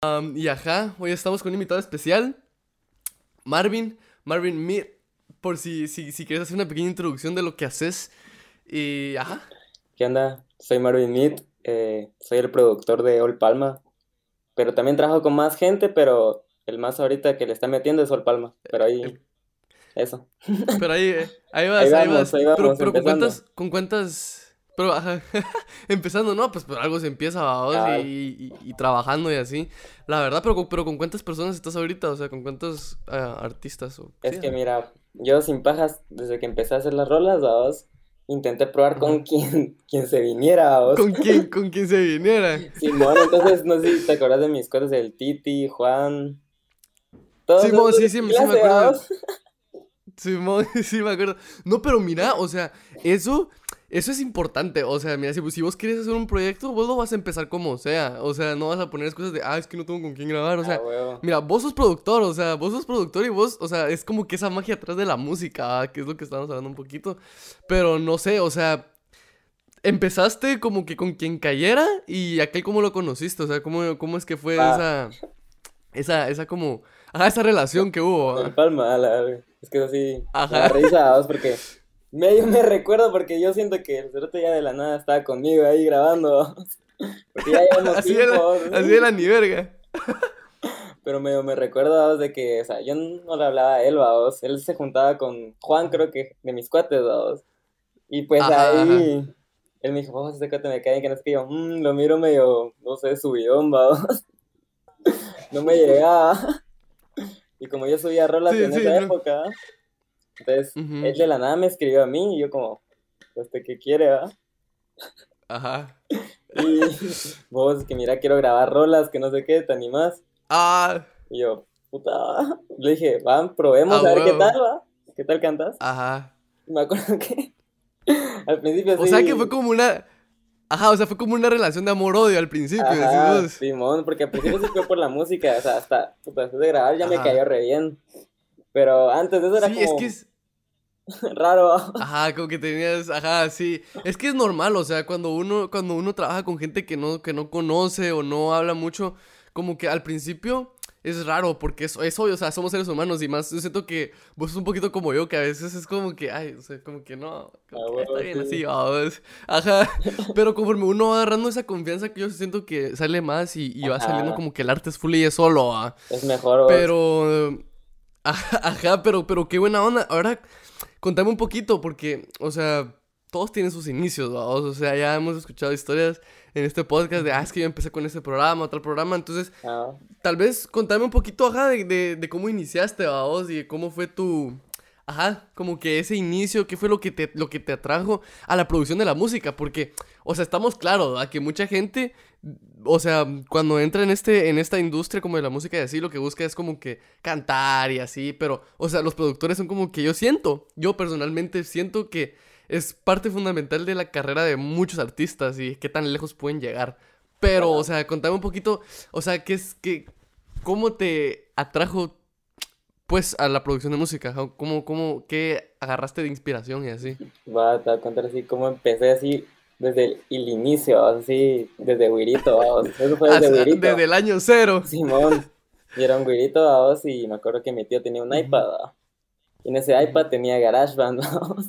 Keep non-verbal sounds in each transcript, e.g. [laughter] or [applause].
Um, y ajá, hoy estamos con un invitado especial, Marvin, Marvin Mir, por si, si, si quieres hacer una pequeña introducción de lo que haces. Y ajá. ¿Qué onda? Soy Marvin Mead, eh, soy el productor de All Palma, pero también trabajo con más gente, pero el más ahorita que le está metiendo es All Palma, pero ahí, eso. Pero ahí, eh, ahí vas, ahí, vamos, vas. ahí vamos, pero, pero con cuántas, con cuántas, pero ajá, [laughs] empezando, ¿no? Pues por algo se empieza, Ah. y, y, y trabajando y así. La verdad, pero, con- pero con cuántas personas estás ahorita, o sea, con cuántos ah, artistas o... Es sí, que mira, yo sin pajas, desde que empecé a hacer las rolas, vamos, intenté probar con quien, [laughs] quien se viniera, vamos. ¿Con quién, [laughs] con quién se viniera? Simón, entonces no sé si te acuerdas de mis cosas del Titi, Juan, todos Simón, sí, sí, mi sí me acuerdo. Simón, sí me acuerdo. No, pero mira, o sea, eso, eso es importante. O sea, mira, si, si vos quieres hacer un proyecto, vos lo vas a empezar como sea. O sea, no vas a poner excusas de, ah, es que no tengo con quién grabar. O sea, Ah, huevo. mira, vos sos productor, o sea, vos sos productor y vos, o sea, es como que esa magia atrás de la música, ah, que es lo que estamos hablando un poquito. Pero no sé, o sea, empezaste como que con quien cayera y aquel cómo lo conociste, o sea, cómo, cómo es que fue Ah. esa, esa, esa como, ajá, esa relación que hubo. Palma, la. Es que así, Ajá. risa, porque [laughs] medio me [laughs] recuerdo porque yo siento que el cerote ya de la nada estaba conmigo ahí grabando. [laughs] Porque ya llevamos Así tiempo, era, así era ni verga. [laughs] Pero medio me recuerdo, de que, o sea, yo no le hablaba a él, vamos. Él se juntaba con Juan, creo que, de mis cuates, vamos. Y pues Ajá, ahí, él me dijo, vamos, este cuate me cae, que no es que yo, "Mm, lo miro medio, no sé, subidón, vamos. No me llegaba. Y como yo subía rolas Sí, en sí, esa no. época, entonces Ujú. él de la nada me escribió a mí y yo como, ¿este qué quiere, va? Ajá. [laughs] Y vos, que mira, quiero grabar rolas, que no sé qué, ¿te animás? Ah, Y yo, puta, va. Le dije, va, probemos Ah, a ver qué tal, va. ¿Qué tal cantas? ajá. Y me acuerdo que [laughs] al principio O sea que fue como una. Ajá, o sea, fue como una relación de amor-odio al principio, Ajá. Simón, porque al principio sí fue por la música, o sea, hasta puta, después de grabar ya me cayó re bien. Pero antes de eso era Sí, es como que es. [laughs] raro. Ajá, como que tenías, ajá, sí. Es que es normal, o sea, cuando uno, cuando uno trabaja con gente que no, que no conoce o no habla mucho, como que al principio es raro, porque es, es obvio, o sea, somos seres humanos y más, yo siento que vos sos un poquito como yo, que a veces es como que, ay, o sea, como que no, como Ah, que está bien sí. así, vamos. Ajá, pero conforme uno va agarrando esa confianza que yo siento que sale más y, y va saliendo como que el arte es fluye solo, ah. Es mejor, vos. Pero. [laughs] Ajá, pero, pero qué buena onda. Ahora, contame un poquito, porque, o sea, todos tienen sus inicios, vamos. O sea, ya hemos escuchado historias en este podcast de, ah, es que yo empecé con este programa, tal programa. Entonces, Ah, tal vez contame un poquito, ajá, de, de, de cómo iniciaste, vamos, y de cómo fue tu. Ajá, como que ese inicio, qué fue lo que te, lo que te atrajo a la producción de la música, porque, o sea, estamos claros, ¿verdad? Que mucha gente, o sea, cuando entra en este, en esta industria como de la música y así, lo que busca es como que cantar y así, pero, o sea, los productores son como que yo siento, yo personalmente siento que es parte fundamental de la carrera de muchos artistas y qué tan lejos pueden llegar. Pero, o sea, contame un poquito, o sea, qué es, que, cómo te atrajo, pues, a la producción de música, cómo, cómo, qué agarraste de inspiración y así. va, te voy a contar así cómo empecé así desde el, el inicio, así desde güirito, vamos. Eso fue desde Hasta- desde el año cero. Simón, yo era un güirito, vamos, y me acuerdo que mi tío tenía un iPad. Y en ese iPad tenía GarageBand, [laughs] vamos.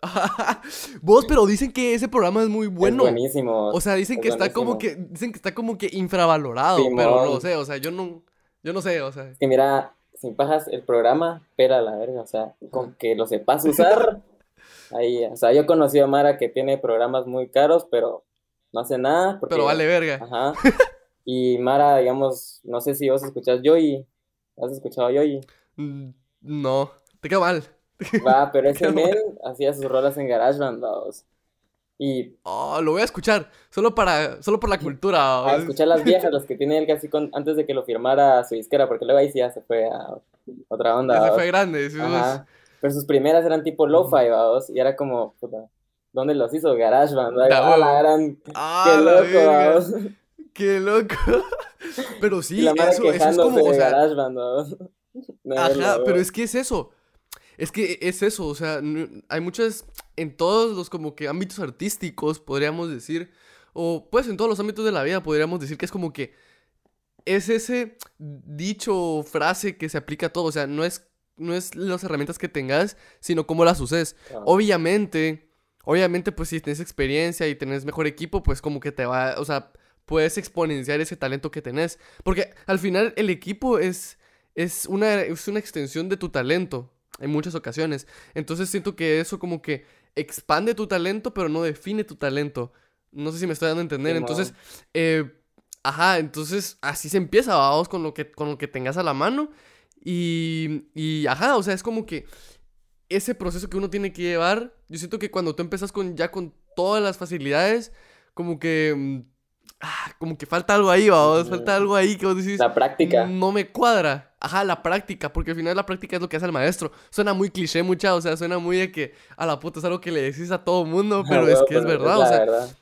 [laughs] Vos, pero dicen que ese programa es muy bueno. Es buenísimo. O sea, dicen es que está como que, dicen que está como que infravalorado, Simón. pero no sé, o sea, yo no, yo no sé, o sea. Que mira, sin pajas, el programa, pela la verga, o sea, con que lo sepas usar, [laughs] ahí, o sea, yo conocí a Mara que tiene programas muy caros, pero no hace nada, porque, Pero vale verga. ajá, y Mara, digamos, no sé si vos escuchás Yoyi, ¿has escuchado Yoyi? Mm, No, te queda mal. Va, pero [laughs] ese men hacía sus rolas en GarageBand, vamos, y Oh, lo voy a escuchar, solo para, solo por la cultura. a escuchar las viejas, las que tiene él casi con, antes de que lo firmara su disquera, porque luego ahí sí ya se fue a otra onda, Ya se fue grande. Ajá. Pero sus primeras eran tipo lo-fi, vamos, y era como, puta, ¿dónde los hizo? GarageBand, Ah, la gran, Ah, qué la loco, vamos. Qué loco. [laughs] Pero sí, la eso, eso es como, o sea, GarageBand, vamos. [laughs] No, Ajá, no, pero es que es eso. Es que es eso, o sea, hay muchas, en todos los como que ámbitos artísticos, podríamos decir, o pues en todos los ámbitos de la vida, podríamos decir que es como que es ese dicho frase que se aplica a todo. O sea, no es, no es las herramientas que tengas, sino cómo las uses. Obviamente, obviamente, pues si tienes experiencia y tenés mejor equipo, pues como que te va, o sea, puedes exponenciar ese talento que tenés. Porque al final el equipo es, es, una, es una extensión de tu talento en muchas ocasiones. Entonces siento que eso como que expande tu talento, pero no define tu talento. No sé si me estoy dando a entender. Entonces, eh, ajá, entonces así se empieza, vamos, con lo que, con lo que tengas a la mano. Y, y, ajá, o sea, es como que ese proceso que uno tiene que llevar, yo siento que cuando tú empiezas con ya con todas las facilidades, como que... Mm, ah, como que falta algo ahí, vamos, falta algo ahí que vos decís... La práctica. No me cuadra. Ajá, la práctica, porque al final la práctica es lo que hace el maestro. Suena muy cliché, mucha, o sea, suena muy de que a la puta es algo que le decís a todo mundo, [laughs] pero es que es verdad, o sea... Verdad.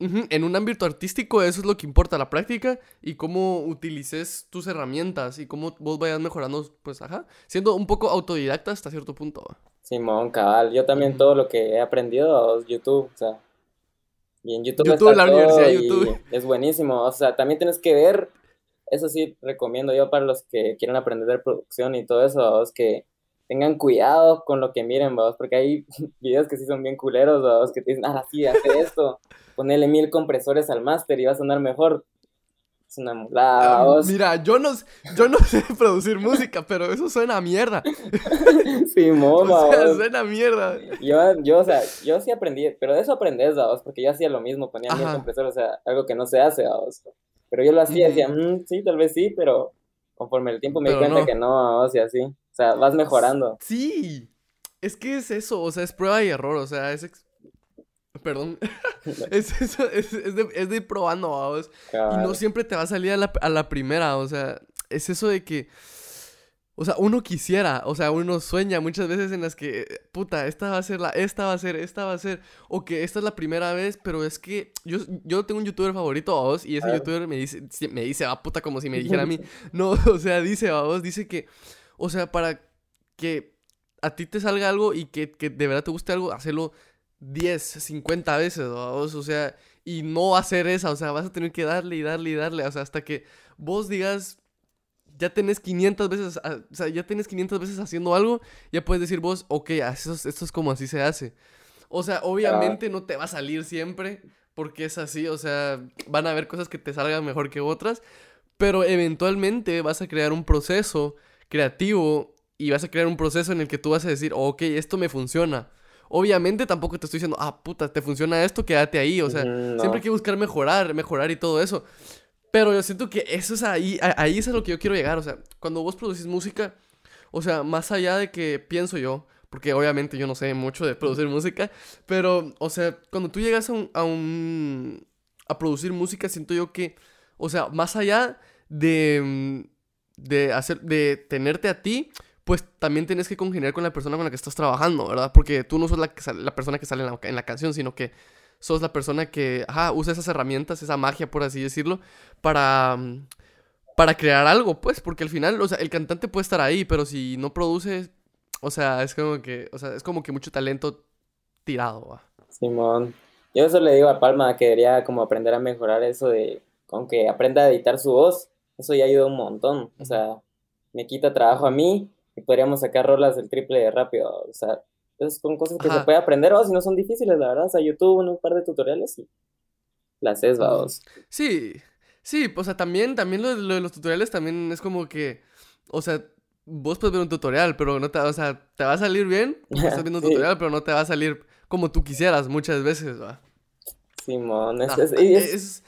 En un ámbito artístico eso es lo que importa, la práctica y cómo utilices tus herramientas y cómo vos vayas mejorando, pues, ajá, siendo un poco autodidacta hasta cierto punto. Simón, cabal, yo también todo lo que he aprendido, YouTube, o sea, y en YouTube, YouTube la universidad YouTube. es buenísimo, o sea, también tienes que ver, eso sí, recomiendo yo para los que quieren aprender de producción y todo eso, es que tengan cuidado con lo que miren, vamos, porque hay [laughs] videos que sí son bien culeros, vamos, que te dicen, ah, sí, hace esto, ponele mil compresores al máster y va a sonar mejor. Es una mulada, ah, Mira, yo no, yo no [laughs] sé producir música, pero eso suena a mierda. [laughs] sí, moma. O sea, suena a mierda. Yo, yo, o sea, yo sí aprendí, pero de eso aprendes, vamos, porque yo hacía lo mismo, ponía mil compresores, o sea, algo que no se hace, vamos. Pero yo lo hacía, decía, mm, sí, tal vez sí, pero conforme el tiempo me di cuenta que no, o sea, así. O sea, vas mejorando. Sí, es que es eso, o sea, es prueba y error, o sea, es, Perdón. [laughs] es, eso, es, de, es, de, ir probando, vamos. Y no siempre te va a salir a la, a la, primera, o sea, es eso de que. O sea, uno quisiera, o sea, uno sueña muchas veces en las que, puta, esta va a ser la, esta va a ser, esta va a ser, o que esta es la primera vez, pero es que yo, yo tengo un youtuber favorito, a vos, y ese youtuber me dice, me dice, ah, puta, como si me dijera a mí. [laughs] No, [laughs] o sea, dice, vos, dice que, o sea, para que a ti te salga algo y que, que de verdad te guste algo, hacerlo 10, 50 veces, o sea, y no hacer esa, o sea, vas a tener que darle y darle y darle, o sea, hasta que vos digas, ya tenés 500 veces, o sea, ya tenés 500 veces haciendo algo, ya puedes decir vos, ok, esto, esto es como así se hace. O sea, obviamente no te va a salir siempre, porque es así, o sea, van a haber cosas que te salgan mejor que otras, pero eventualmente vas a crear un proceso creativo y vas a crear un proceso en el que tú vas a decir, ok, esto me funciona. Obviamente tampoco te estoy diciendo, ah, puta, te funciona esto, quédate ahí. O sea, siempre hay que buscar mejorar, mejorar y todo eso. Pero yo siento que eso es ahí, ahí es a lo que yo quiero llegar. O sea, cuando vos producís música, o sea, más allá de que pienso yo, porque obviamente yo no sé mucho de producir música, pero, o sea, cuando tú llegas a un, a, un, a producir música, siento yo que, o sea, más allá de, de hacer, de tenerte a ti, pues también tienes que congeniar con la persona con la que estás trabajando, ¿verdad? Porque tú no sos la, la persona que sale en la, canción, sino que sos la persona que, ajá, usa esas herramientas, esa magia, por así decirlo, para, para crear algo, pues, porque al final, o sea, el cantante puede estar ahí, pero si no produce, o sea, es como que, o sea, es como que mucho talento tirado. Simón, yo eso le digo a Palma que debería como aprender a mejorar eso de, que aprenda a editar su voz, eso ya ayuda un montón, o sea, me quita trabajo a mí y podríamos sacar rolas el triple de rápido. O sea, esas son cosas que se puede aprender, o si no son difíciles, la verdad. O sea, YouTube, un par de tutoriales y las haces, vamos. Sí, sí, o sea, también, también lo, de los tutoriales también es como que, o sea, vos puedes ver un tutorial, pero no te, o sea, te va a salir bien, [laughs] estás viendo un tutorial, pero no te va a salir como tú quisieras muchas veces, va. Simón, es, es, es,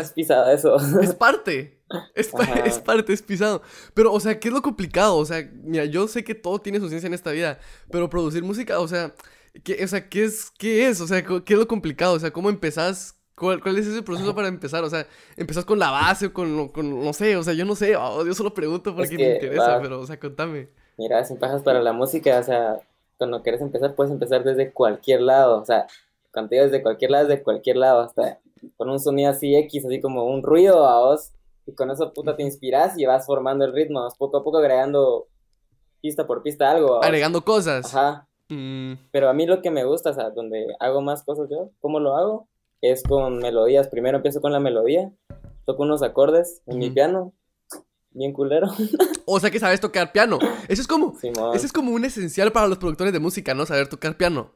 es pisado eso. Es [laughs] parte. [laughs] Es, es, parte, es pisado. Pero, o sea, ¿qué es lo complicado? O sea, mira, yo sé que todo tiene su ciencia en esta vida, pero producir música, o sea, ¿qué, o sea, ¿qué es, qué es? O sea, ¿qué es lo complicado? O sea, ¿cómo empezás? ¿Cuál, cuál es ese proceso para empezar? O sea, ¿empezás con la base o con, con no sé? O sea, yo no sé, oh, yo solo pregunto porque me interesa, pero, o sea, contame. Mira, sin pajas para la música, o sea, cuando quieres empezar, puedes empezar desde cualquier lado, o sea, cuando desde cualquier lado, desde cualquier lado, hasta con un sonido así X, así como un ruido a vos, y con eso puta te inspiras y vas formando el ritmo, poco a poco agregando pista por pista algo. Agregando cosas. Ajá. Mm. Pero a mí lo que me gusta, o sea, donde hago más cosas yo, ¿cómo lo hago? Es con melodías. Primero empiezo con la melodía toco unos acordes en mi piano, bien culero. [laughs] O sea que sabes tocar piano. Eso es como, Simón, eso es como un esencial para los productores de música, ¿no? Saber tocar piano.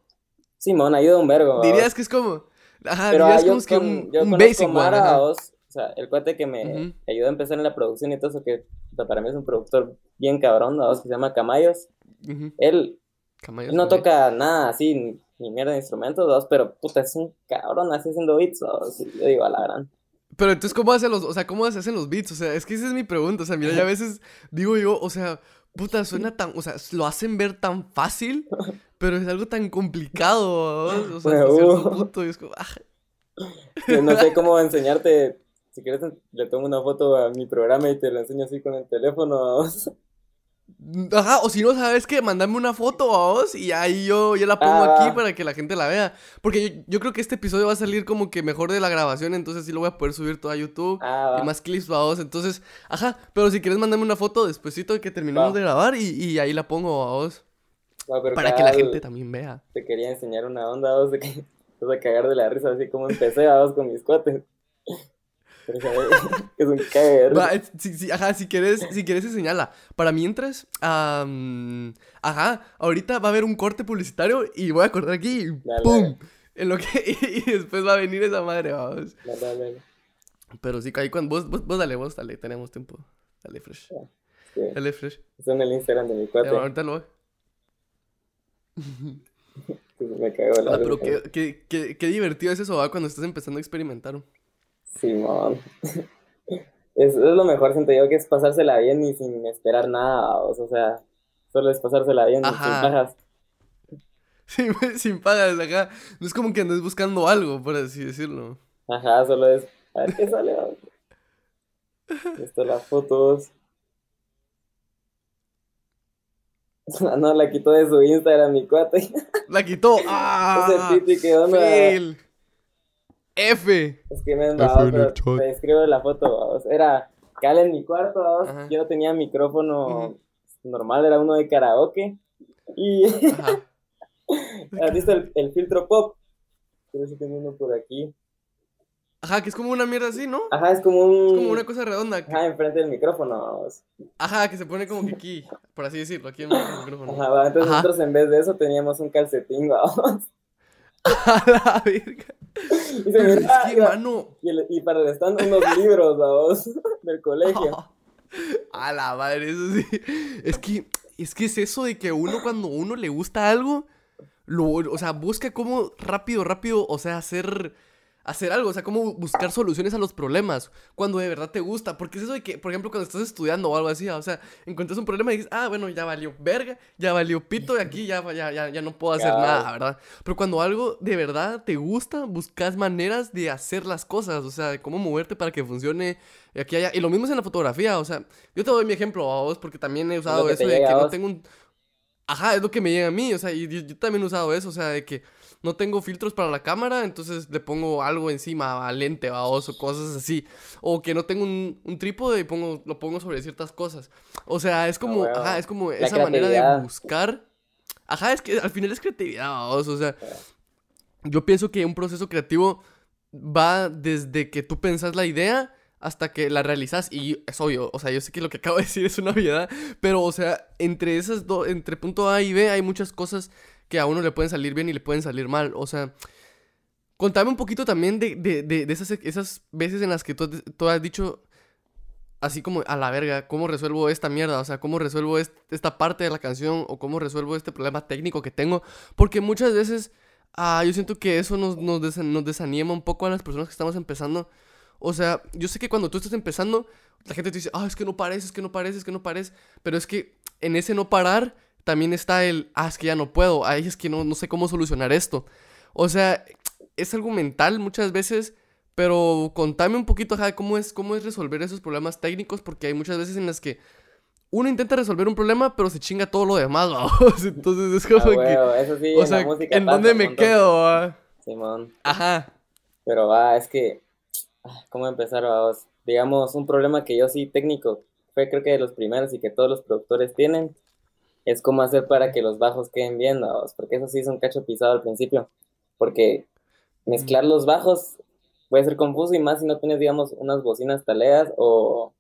Simón, ayuda un vergo. Dirías que es como, ajá, Pero ah, dirías yo, como que un, un basic one, Mara, ajá. vos, o sea, el cuate que me Ujú. ayudó a empezar en la producción y todo eso, que puta, para mí es un productor bien cabrón, vos, que se llama Camayos. Él Camayos, no toca nada así, ni, mierda de instrumentos, dos, pero puta, es un cabrón así haciendo beats, dos. Yo digo, a la gran. Pero entonces, ¿cómo hacen los, o sea, cómo se hacen los beats? O sea, es que esa es mi pregunta. O sea, mira, ya a veces digo yo, o sea, puta, suena tan, o sea, lo hacen ver tan fácil, pero es algo tan complicado, ¿no? O sea, hasta cierto Huevo. punto, y es como, ah, No sé cómo enseñarte. Si quieres, le tomo una foto a mi programa y te la enseño así con el teléfono. dos. Ajá, o si no sabes que mandame una foto a vos y ahí yo, yo la pongo Ah, aquí va. para que la gente la vea. Porque yo, yo creo que este episodio va a salir como que mejor de la grabación, entonces sí lo voy a poder subir todo a YouTube. Ah, Y más clips a vos, entonces, ajá, pero si quieres mandame una foto despuesito de que terminemos Va. de grabar y, y ahí la pongo a vos. Para que la gente también vea. Te quería enseñar una onda, dos, de que vas a cagar de la risa, así como empecé, dos, con mis cuates. Pero, ¿sabes? Es un es- sí, sí, ajá, si quieres, si quieres enseñarla. Para mientras, am, ajá, ahorita va a haber un corte publicitario y voy a cortar aquí y Dale, ¡pum! dale. En lo que, [laughs] y después va a venir esa madre, vamos. Dale, dale, Pero sí, ahí cuando, vos, vos, vos dale, vos dale, tenemos tiempo. Dale, fresh. Sí, Dale, fresh. Está en el Instagram de mi cuate. ahorita lo que [laughs] Me cago de la Ah, pero qué, qué, qué, qué divertido es eso, va, cuando estás empezando a experimentar. Simón. Es, es lo mejor, siento yo, que es pasársela bien y sin esperar nada, o sea, solo es pasársela bien y sin Ajá. pajas. Sin, sin pagas, acá. No es como que andes buscando algo, por así decirlo. Ajá, solo es, a ver qué sale. [laughs] Esto las fotos. [laughs] No, la quitó de su Instagram, mi cuate. La quitó. [laughs] ¡Ah! Ese. F. Es que me han F dado, en el pero chat. te escribo la foto, vamos. Era cal en mi cuarto, vamos. Ajá. Yo no tenía micrófono normal, era uno de karaoke. Y. [laughs] ¿has visto el, el filtro pop? Creo que tengo uno por aquí. Ajá, que es como una mierda así, ¿no? Ajá, es como un... Es como una cosa redonda. que- Ajá, enfrente del micrófono, vamos. Ajá, que se pone como que aquí, por así decirlo, aquí en el micrófono. Ajá, va, entonces Ajá. nosotros en vez de eso teníamos un calcetín, [laughs] vamos. [laughs] A la verga. Y, se Pero es miraba, que, iba- mano. y, el- y para el stand unos libros, vamos, [laughs] del colegio. [laughs] A la madre, eso sí. Es que, es que es eso de que uno cuando uno le gusta algo, lo, o sea, busca cómo rápido, rápido, o sea, hacer, hacer algo, o sea, cómo buscar soluciones a los problemas cuando de verdad te gusta. Porque es eso de que, por ejemplo, cuando estás estudiando o algo así, o sea, encuentras un problema y dices, ah, bueno, ya valió verga, ya valió pito y aquí ya, ya, ya, ya no puedo hacer nada, ¿verdad? Pero cuando algo de verdad te gusta, buscas maneras de hacer las cosas, o sea, de cómo moverte para que funcione aquí allá. Y lo mismo es en la fotografía, o sea, yo te doy mi ejemplo a vos porque también he usado eso de que no tengo un... Ajá, es lo que me llega a mí, o sea, y yo, yo también he usado eso, o sea, de que no tengo filtros para la cámara, entonces le pongo algo encima, a lente, a o cosas así. O que no tengo un, un trípode y pongo, lo pongo sobre ciertas cosas. O sea, es como, ajá, es como esa manera de buscar. Ajá, es que al final es creatividad, o sea, yo pienso que un proceso creativo va desde que tú pensas la idea hasta que la realizas y es obvio, o sea, yo sé que lo que acabo de decir es una obviedad, pero o sea, entre esas dos, entre punto A y B hay muchas cosas que a uno le pueden salir bien y le pueden salir mal, o sea, contame un poquito también de, de, de, esas, veces en las que tú, tú has dicho así como a la verga, ¿cómo resuelvo esta mierda? O sea, ¿cómo resuelvo est- esta parte de la canción o cómo resuelvo este problema técnico que tengo? Porque muchas veces ah, yo siento que eso nos, nos, desa- nos desanima un poco a las personas que estamos empezando. O sea, yo sé que cuando tú estás empezando, la gente te dice, ah, es que no pares, es que no pares, es que no pares. Pero es que en ese no parar también está el, ah, es que ya no puedo, ay, es que no, no sé cómo solucionar esto. O sea, es algo mental muchas veces, pero contame un poquito, ajá, cómo es, cómo es resolver esos problemas técnicos, porque hay muchas veces en las que uno intenta resolver un problema, pero se chinga todo lo demás, [laughs] vamos. Entonces es Ah, como que, huevo, eso sí, o en sea, la ¿en dónde me montón. quedo? va? Simón. Ajá. Pero va, es que, ah, ¿cómo empezar, vamos? Digamos, un problema que yo sí técnico, fue creo que de los primeros y que todos los productores tienen, es cómo hacer para que los bajos queden bien, vamos, porque eso sí es un cacho pisado al principio, porque mezclar los bajos puede ser confuso y más si no tienes, digamos, unas bocinas taleas o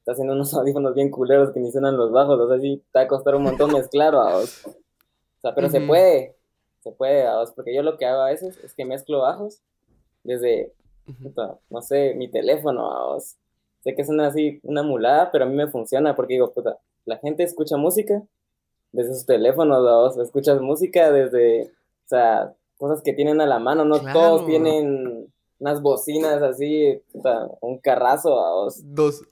estás haciendo unos [laughs] audífonos bien culeros que ni suenan los bajos, o sea, sí te va a costar un montón mezclar. O sea, pero se puede, se puede, porque yo lo que hago a veces es que mezclo bajos desde, no sé, mi teléfono, vos. Sé que suena así una mulada, pero a mí me funciona porque digo, puta, la gente escucha música desde sus teléfonos, vos, escuchas música desde, o sea, cosas que tienen a la mano, no todos tienen unas bocinas así, un carrazo, vos. Dos.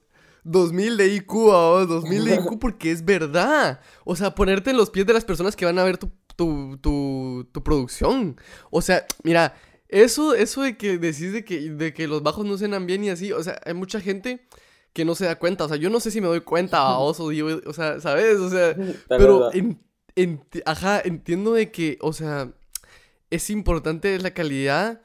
2000 de IQ, vos, 2000 de IQ porque es verdad. O sea, ponerte en los pies de las personas que van a ver tu, tu, tu, tu producción. O sea, mira, eso, eso de que decís de que, de que los bajos no suenan bien y así, o sea, hay mucha gente que no se da cuenta. O sea, yo no sé si me doy cuenta, vos, o, digo, o sea, ¿sabes? O sea, pero, en, ajá, entiendo de que, o sea, es importante la calidad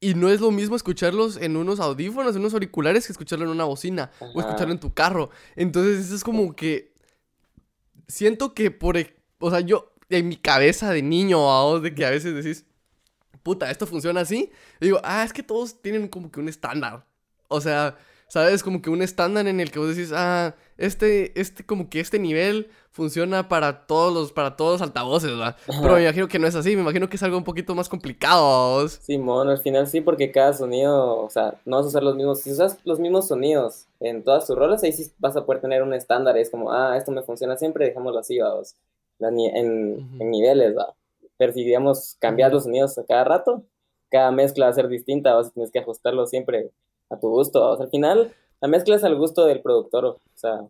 y no es lo mismo escucharlos en unos audífonos, en unos auriculares, que escucharlo en una bocina o escucharlo en tu carro. Entonces, eso es como que. Siento que por. O sea, yo, en mi cabeza de niño, vos, de que a veces decís, puta, esto funciona así. digo, ah, es que todos tienen como que un estándar. O sea, ¿sabes? Como que un estándar en el que vos decís, ah, este, este, como que este nivel funciona para todos los, para todos los altavoces, ¿verdad? Pero me imagino que no es así, me imagino que es algo un poquito más complicado. Simón, al final sí, porque cada sonido, o sea, no vas a usar los mismos, si usas los mismos sonidos en todas tus rolas, ahí sí vas a poder tener un estándar, es como, ah, esto me funciona siempre, dejémoslo así, vamos, en, en niveles, ¿va? Pero si, digamos, cambias los sonidos a cada rato, cada mezcla va a ser distinta, vas a tener que ajustarlo siempre a tu gusto. O sea, al final, la mezcla es al gusto del productor, o sea,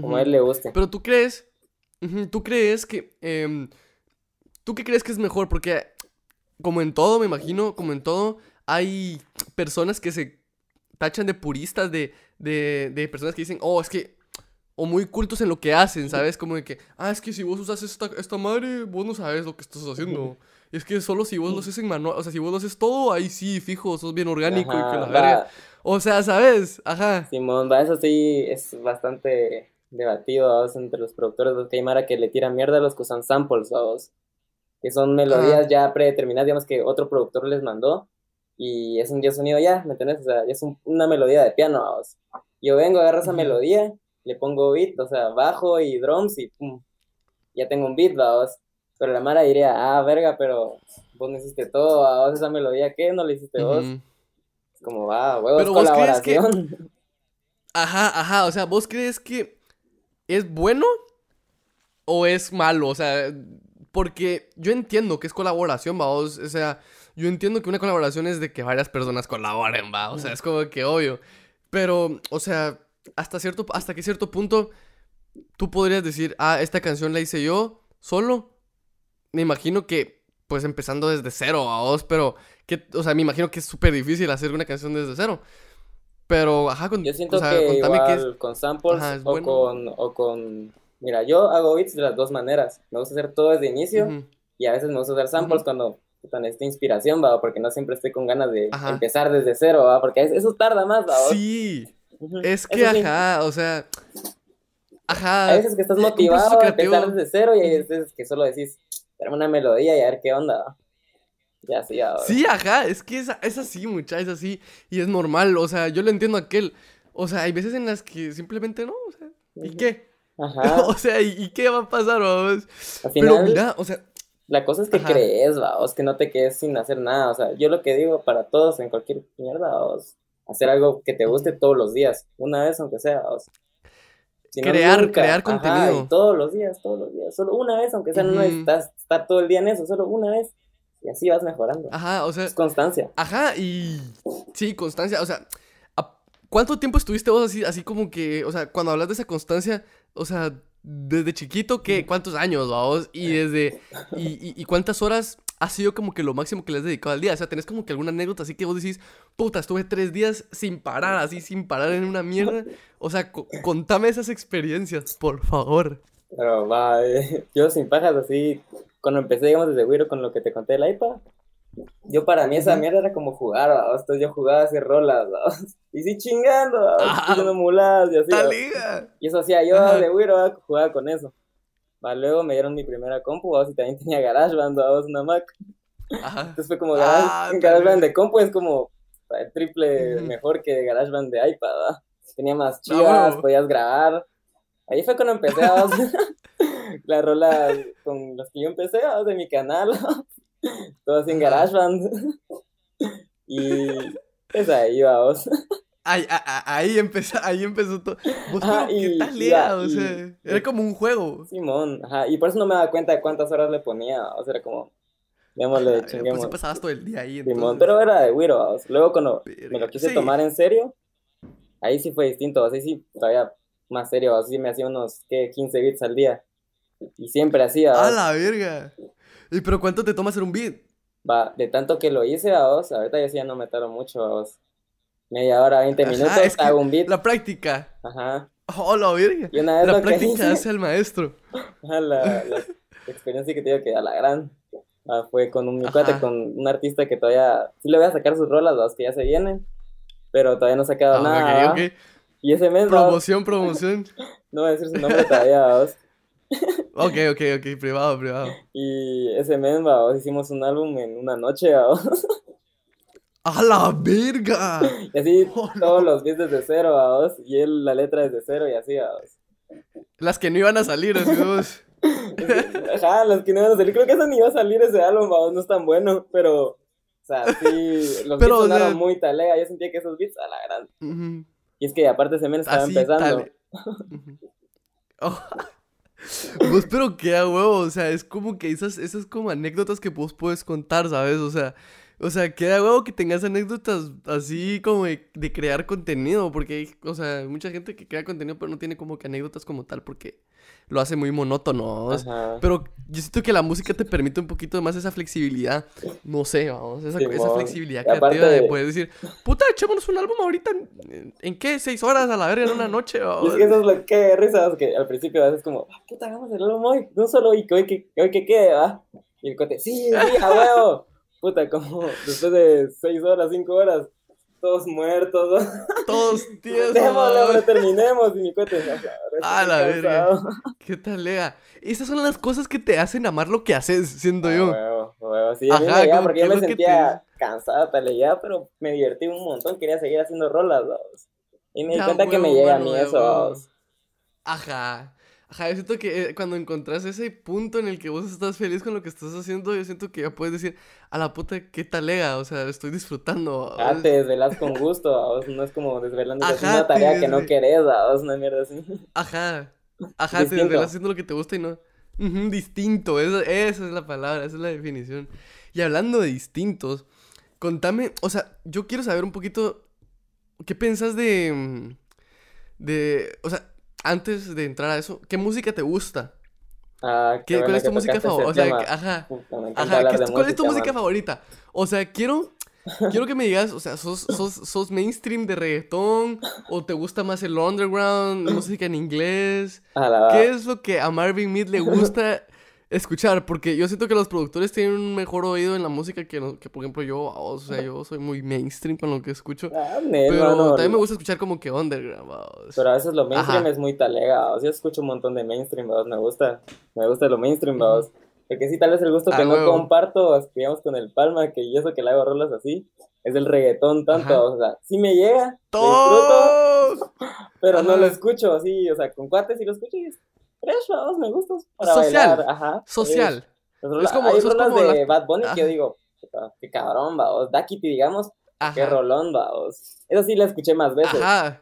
como a él le guste. Pero tú crees, tú crees que, em, ¿tú qué crees que es mejor? Porque, como en todo, me imagino, como en todo, hay personas que se tachan de puristas, de, de, de personas que dicen, oh, es que o muy cultos en lo que hacen, ¿sabes? Como de que, ah, es que si vos usas esta, esta madre, vos no sabes lo que estás haciendo. Es que solo si vos lo haces en manual, o sea, si vos lo haces todo, ahí sí, fijo, sos bien orgánico y que la verga. O sea, ¿sabes? Ajá. Simón, va, eso sí es bastante debatido entre los productores de Caimara que le tiran mierda a los que usan samples, vos. Que son melodías ya predeterminadas, digamos que otro productor les mandó. Y es un día sonido ya, ¿me entiendes? O sea, es una melodía de piano, vos. Yo vengo, agarro esa melodía le pongo beat, o sea, bajo y drums y pum, ya tengo un beat, vamos. Pero la Mara diría, ah, verga, pero vos no hiciste todo, vos esa melodía, ¿qué? ¿No le hiciste vos? Como, va, ah, huevos, pero vos colaboración. que... [laughs] Ajá, ajá, o sea, ¿vos crees que es bueno o es malo? O sea, porque yo entiendo que es colaboración, vamos, o sea, yo entiendo que una colaboración es de que varias personas colaboren, va, o sea, es como que obvio. Pero, o sea, hasta cierto, hasta que cierto punto tú podrías decir, ah, esta canción la hice yo solo. Me imagino que, pues empezando desde cero a vos, pero, que, o sea, me imagino que es súper difícil hacer una canción desde cero. Pero, ajá, con, Yo siento que, igual, con samples o, con, o con... Mira, yo hago beats de las dos maneras. Me gusta hacer todo desde inicio y a veces me gusta hacer samples cuando cuando esta inspiración, va, porque no siempre estoy con ganas de empezar desde cero, va, porque eso tarda más, va. Sí. Es que, ajá, o sea. Ajá. Hay veces que estás motivado a empezar desde cero y hay veces que solo decís, una melodía y a ver qué onda. Ya, sí, ahora. Sí, ajá, es que es, es así, mucha, es así. Y es normal, o sea, yo lo entiendo aquel. O sea, hay veces en las que simplemente no, o sea, ¿y qué? Ajá. [laughs] o sea, ¿y, qué va a pasar, vamos? Pero mira, o sea. La cosa es que crees, vamos, que no te quedes sin hacer nada. O sea, yo lo que digo para todos en cualquier mierda, vamos, hacer algo que te guste todos los días, una vez aunque sea. crear, crear contenido. todos los días, todos los días, solo una vez, aunque sea, no necesitas estar todo el día en eso, solo una vez. Y así vas mejorando. Ajá, o sea. Es constancia. Ajá, y. Sí, constancia. O sea, ¿cuánto tiempo estuviste vos así, así como que. O sea, cuando hablas de esa constancia, o sea, desde chiquito, ¿qué? ¿Cuántos años, vos? Y desde. [laughs] Y, y, cuántas horas ha sido como que lo máximo que le has dedicado al día. O sea, tenés como que alguna anécdota así que vos decís, puta, estuve tres días sin parar, así sin parar en una mierda. O sea, contame esas experiencias, por favor. Pero va, eh, [laughs] yo sin pajas así, cuando empecé, digamos, desde Wiro con lo que te conté del iPad, yo para mí esa mierda era como jugar, ¿va? Entonces yo jugaba a hacer rolas, [laughs] Y sí chingando, haciendo muladas y así. Y eso hacía yo de Wiro, jugaba con eso. Va, luego me dieron mi primera compu, y también tenía GarageBand, vos una Mac. Ajá. Entonces fue como ah, [laughs] GarageBand de compu es como el triple mejor que GarageBand de iPad, ¿va? Tenía más Ah, chivas, huevo. podías grabar. Ahí fue cuando empecé a [laughs] la rola con las que yo empecé de mi canal, [laughs] todo así en. GarageBand. y pues ahí vamos. Ahí, ahí empezó, ahí empezó todo. Vos, Ajá, pero, ¿qué y- tal y era? ya, O y- sea, era como un juego. Simón, ajá, y por eso no me daba cuenta de cuántas horas le ponía, o sea, era como, Ah, démosle, pues chinguemos. sí pasabas todo el día ahí, Simón, entonces. pero era de Wiro, vamos. Luego cuando me lo quise Sí. tomar en serio, ahí sí fue distinto, así sí, todavía más serio, así me hacía unos, ¿qué? 15 bits al día. Y siempre hacía, ¡A la verga! ¿Y pero cuánto te toma hacer un beat? Va, de tanto que lo hice, vamos, ahorita ya sí ya no me tardo mucho, vamos. Media hora, 20 Ajá, minutos, es que hago un beat, La práctica. ajá. ¡Oh, la verga! Y una vez La lo que práctica hice, hace al maestro. [laughs] ajá, la, la experiencia que te digo que a la gran, ah, fue con un cuate, con un artista que todavía, sí le voy a sacar sus rolas, los que ya se vienen, pero todavía no ha sacado Ah, nada. Y ese mes, Promoción, promoción. [laughs] no voy a decir su nombre todavía, vamos. Ok, ok, ok, privado, privado. [laughs] Y ese mes, vamos, hicimos un álbum en una noche, vamos. ¡A la verga! Y así [laughs] Oh, no. todos los beats desde cero, vamos. Y él la letra desde cero y así, vamos. Las que no iban a salir, así vos. [laughs] Ajá, los que no iban a salir. Creo que eso ni iba a salir ese álbum, vamos, no es tan bueno, pero. O sea, sí, Pero, los beats o sea- sonaron muy talega. Yo sentía que esos beats a la gran. Y es que aparte ese mes estaba Así, empezando. Oh. Vos, pero qué a huevo, o sea, es como que esas, esas como anécdotas que vos puedes contar, ¿sabes? O sea, o sea, queda huevo que tengas anécdotas así como de, de crear contenido, porque hay, o sea, hay mucha gente que crea contenido pero no tiene como que anécdotas como tal porque lo hace muy monótono. Pero yo siento que la música te permite un poquito más esa flexibilidad, no sé, vamos, esa, flexibilidad Y creativa aparte- de poder decir, puta, echémonos un álbum ahorita, ¿en, en qué? ¿Seis horas a la verga en una noche? Y vamos? es que eso es lo que risas, que al principio a veces como, "Ah, puta, hagamos el álbum hoy, no solo hoy, que hoy que, hoy que quede, ¿va? Y el cote, sí, sí, a huevo. [laughs] Puta, como después de seis horas, cinco horas, todos muertos. Todos [laughs] tiesos. Hombre, terminemos. Y mi cote, "No, ahora A estoy la verga. cansado". ¿Qué tal, Lea? Esas son las cosas que te hacen amar lo que haces, siento A yo. huevo. Sí, a mí Ajá, me llegaba como porque que yo me sentía cansada, peleada, pero me divertí un montón, quería seguir haciendo rolas. Y me di Ya, cuenta que me llega a mí ya, eso. Ajá. Ajá, yo siento que eh, cuando encontrás ese punto en el que vos estás feliz con lo que estás haciendo, yo siento que ya puedes decir, a la puta, qué talega, o sea, estoy disfrutando. Ah, te desvelas con gusto, vamos. No es como desvelando una tarea te que no querés, vamos, una mierda así. Ajá. Ajá, te Distinto. desvelas haciendo lo que te gusta y no. Distinto, esa, esa es la palabra, esa es la definición. Y hablando de distintos, contame, o sea, yo quiero saber un poquito, ¿qué piensas de. mm, de. O sea, antes de entrar a eso, ¿qué música te gusta? Ah, qué ¿Qué, ¿Cuál es tu música favorita? O sea, tema. que- ajá. Puta, me encanta Ajá, hablar ¿qué de es- ¿cuál es tu música man. favorita? O sea, quiero, quiero que me digas, o sea, ¿sos, sos, sos mainstream de reggaetón? ¿O te gusta más el underground, música en inglés? ¿Qué es lo que a Marvin Mead le gusta escuchar? Porque yo siento que los productores tienen un mejor oído en la música que, no- que por ejemplo, yo, o sea, yo soy muy mainstream con lo que escucho. Ah, Pero mano, también me gusta escuchar como que underground. Pero a veces lo mainstream Ajá. es muy talega, vamos. Yo escucho un montón de mainstream. Me gusta. Me gusta lo mainstream. Porque sí, tal vez el gusto que Ah, no huevo. comparto, digamos, con el Palma, que yo eso que le hago rolas así, es el reggaetón tanto, Ajá. o sea, sí me llega, lo disfruto, ¡Todos! [laughs] pero no Ajá. lo escucho así, o sea, con cuates sí lo escucho y es vamos, me gusta para Social. bailar, ajá. Social. Rolas- Es como- hay es rolas como de las- Bad Bunny que yo digo, qué cabrón, vamos, Dakity, digamos, qué Ajá. rolón, vamos. Eso sí la escuché más veces, Ajá.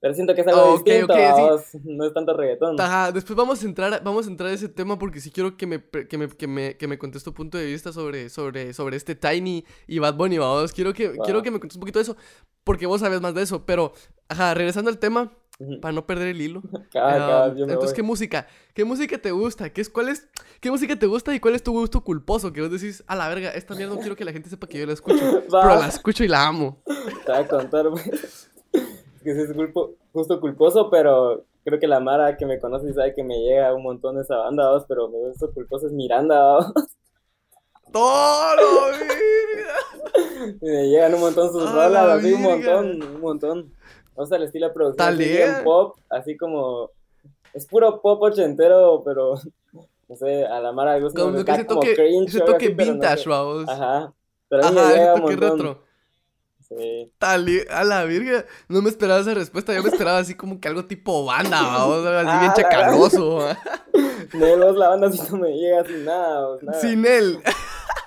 pero siento que es algo Ah, ok, distinto, ok, sí. no es tanto reggaetón. Ajá, después vamos a entrar, vamos a entrar a ese tema porque sí quiero que me, que me, que me, que me contes tu punto de vista sobre, sobre, sobre este Tiny y Bad Bunny, vamos. Quiero que, Va. quiero que me contes un poquito de eso, porque vos sabes más de eso, pero, ajá, regresando al tema, Para no perder el hilo. [laughs] Entonces. ¿qué música? ¿Qué música te gusta? ¿Qué, es, cuál es, ¿Qué música te gusta y cuál es tu gusto culposo? Que vos decís, a la verga, esta mierda no quiero que la gente sepa que yo la escucho, [laughs] Va. pero la escucho y la amo. [laughs] Te voy a contar, que sí es culpo, justo culposo, pero creo que la Mara que me conoce y sabe que me llega un montón esa banda, vamos, pero mi gusto culposo es Miranda, vamos. ¡Todo, me llegan un montón sus ¡A la rolas, un montón, un montón. O sea, el estilo de producción así bien pop, así como... Es puro pop ochentero, pero... No sé, a la Mara le gusta Como que ese toque, cringe ese toque así, no vintage, sé. vamos. Ajá. Pero Ajá, ese toque retro. Sí. Tali- a la virga. No me esperaba esa respuesta. Yo me esperaba así como que algo tipo banda, [laughs] vamos, así Ah, bien la chacaloso. [laughs] Nel, vos la banda sí no me llega sin nada, vos, nada. Sin él.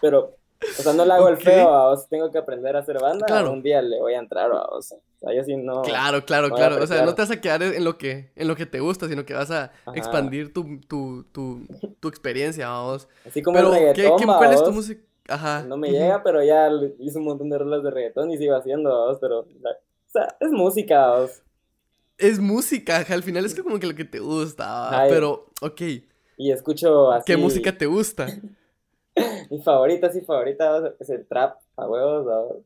Pero, o sea, no le hago Ok. el feo, vos tengo que aprender a hacer banda. Claro. Un día le voy a entrar, vos. O sea, yo sí no. Claro, claro, a claro. O sea, no te vas a quedar en lo que, en lo que te gusta, sino que vas a Ajá. expandir tu, tu, tu, tu experiencia, vamos. Así como Pero, el ¿qué, reggaetón, qué- ¿cuál es tu música? Ajá. No me llega, pero ya hice un montón de rolas de reggaetón y sigo haciendo, vos. Pero, o sea, es música, vos. Es música, al final es que como que lo que te gusta. Ay. pero, ok, Y escucho así. ¿qué música te gusta? [laughs] [laughs] Mi favorita, sí, favorita vos, es el trap, a huevos, vos.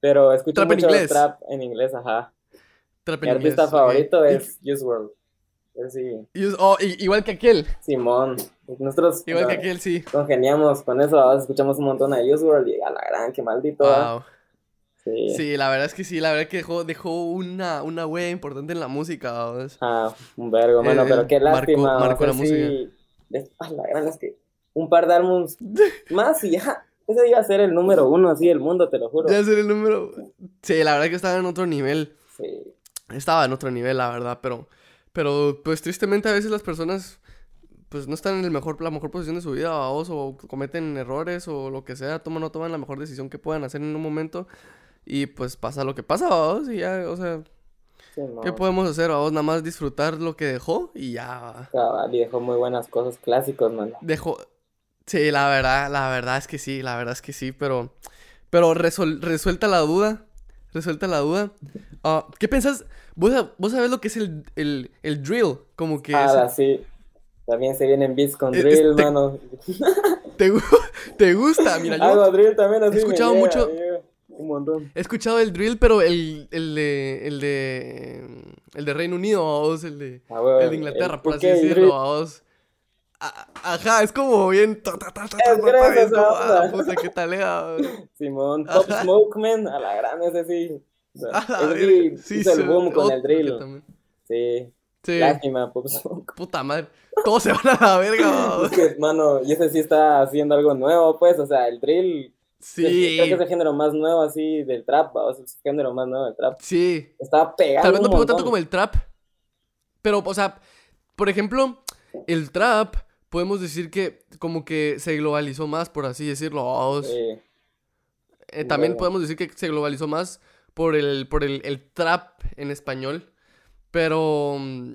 Pero escucho ¿Trap en mucho inglés? trap en inglés, ajá. Trap Mi en artista inglés, ok. favorito Y- es WRLD. Es sí, y- oh, igual que aquel, Simón. Nosotros igual que aquel, sí. congeniamos con eso, escuchamos un montón de Juice WRLD y a la gran, qué maldito. Wow. Sí. Sí, la verdad es que sí, la verdad que dejó, dejó una, una huella importante en la música. Ah, un vergo, mano, Él pero qué lástima. marcó o la música. sí, es- ah, la gran es que un par de álbums [laughs] más y ya. Ese iba a ser el número uno así del mundo, te lo juro. Ya ser el número. Sí, la verdad que estaba en otro nivel. Sí. Estaba en otro nivel, la verdad, pero. Pero, pues tristemente a veces las personas. Pues no están en el mejor, la mejor posición de su vida, o cometen errores, o lo que sea, toman, no toman la mejor decisión que puedan hacer en un momento. Y pues pasa lo que pasa. Y ya, o sea, sí, no. ¿qué podemos hacer, ¿vaos? Nada más disfrutar lo que dejó y ya. Cabal, y dejó muy buenas cosas clásicos, man. Dejó. Sí, la verdad, la verdad es que sí, la verdad es que sí, pero. Pero resol- resuelta la duda. Resuelta la duda. ah, ¿Qué piensas? ¿Vos, vos sabés lo que es el, el, el drill? Como que Ah, es- sí. También se vienen beats con Es- drill, este- mano. [laughs] ¿te, te gusta? Mira, yo Hago drill también así. he escuchado llega, mucho- Un montón. he escuchado el drill, pero el, el de. El de. El de Reino Unido, vos, el de. Ah, huevo, El de Inglaterra, por así decirlo, vos. Ajá, es como bien. ta, ta, ta, Es como, ah, puta, qué. [laughs] Simón, Pop Ajá. Smoke, man. A la gran, ese sí. O sea, ese verga. sí hizo el boom con el drill. Sí. Sí. Lástima, Pop Smoke. Puta madre. Todos se van a la verga. [laughs] Es que, mano, y ese sí está haciendo algo nuevo, pues. O sea, el drill. Sí. Creo que es el género más nuevo así del trap, o sea, es el género más nuevo del trap. Sí. Estaba pegando Tal vez no pegó tanto como el trap. Pero, o sea, por ejemplo, el trap, podemos decir que como que se globalizó más, por así decirlo. Sí. Eh, también bueno. podemos decir que se globalizó más por el, por el, el trap en español. Pero mm,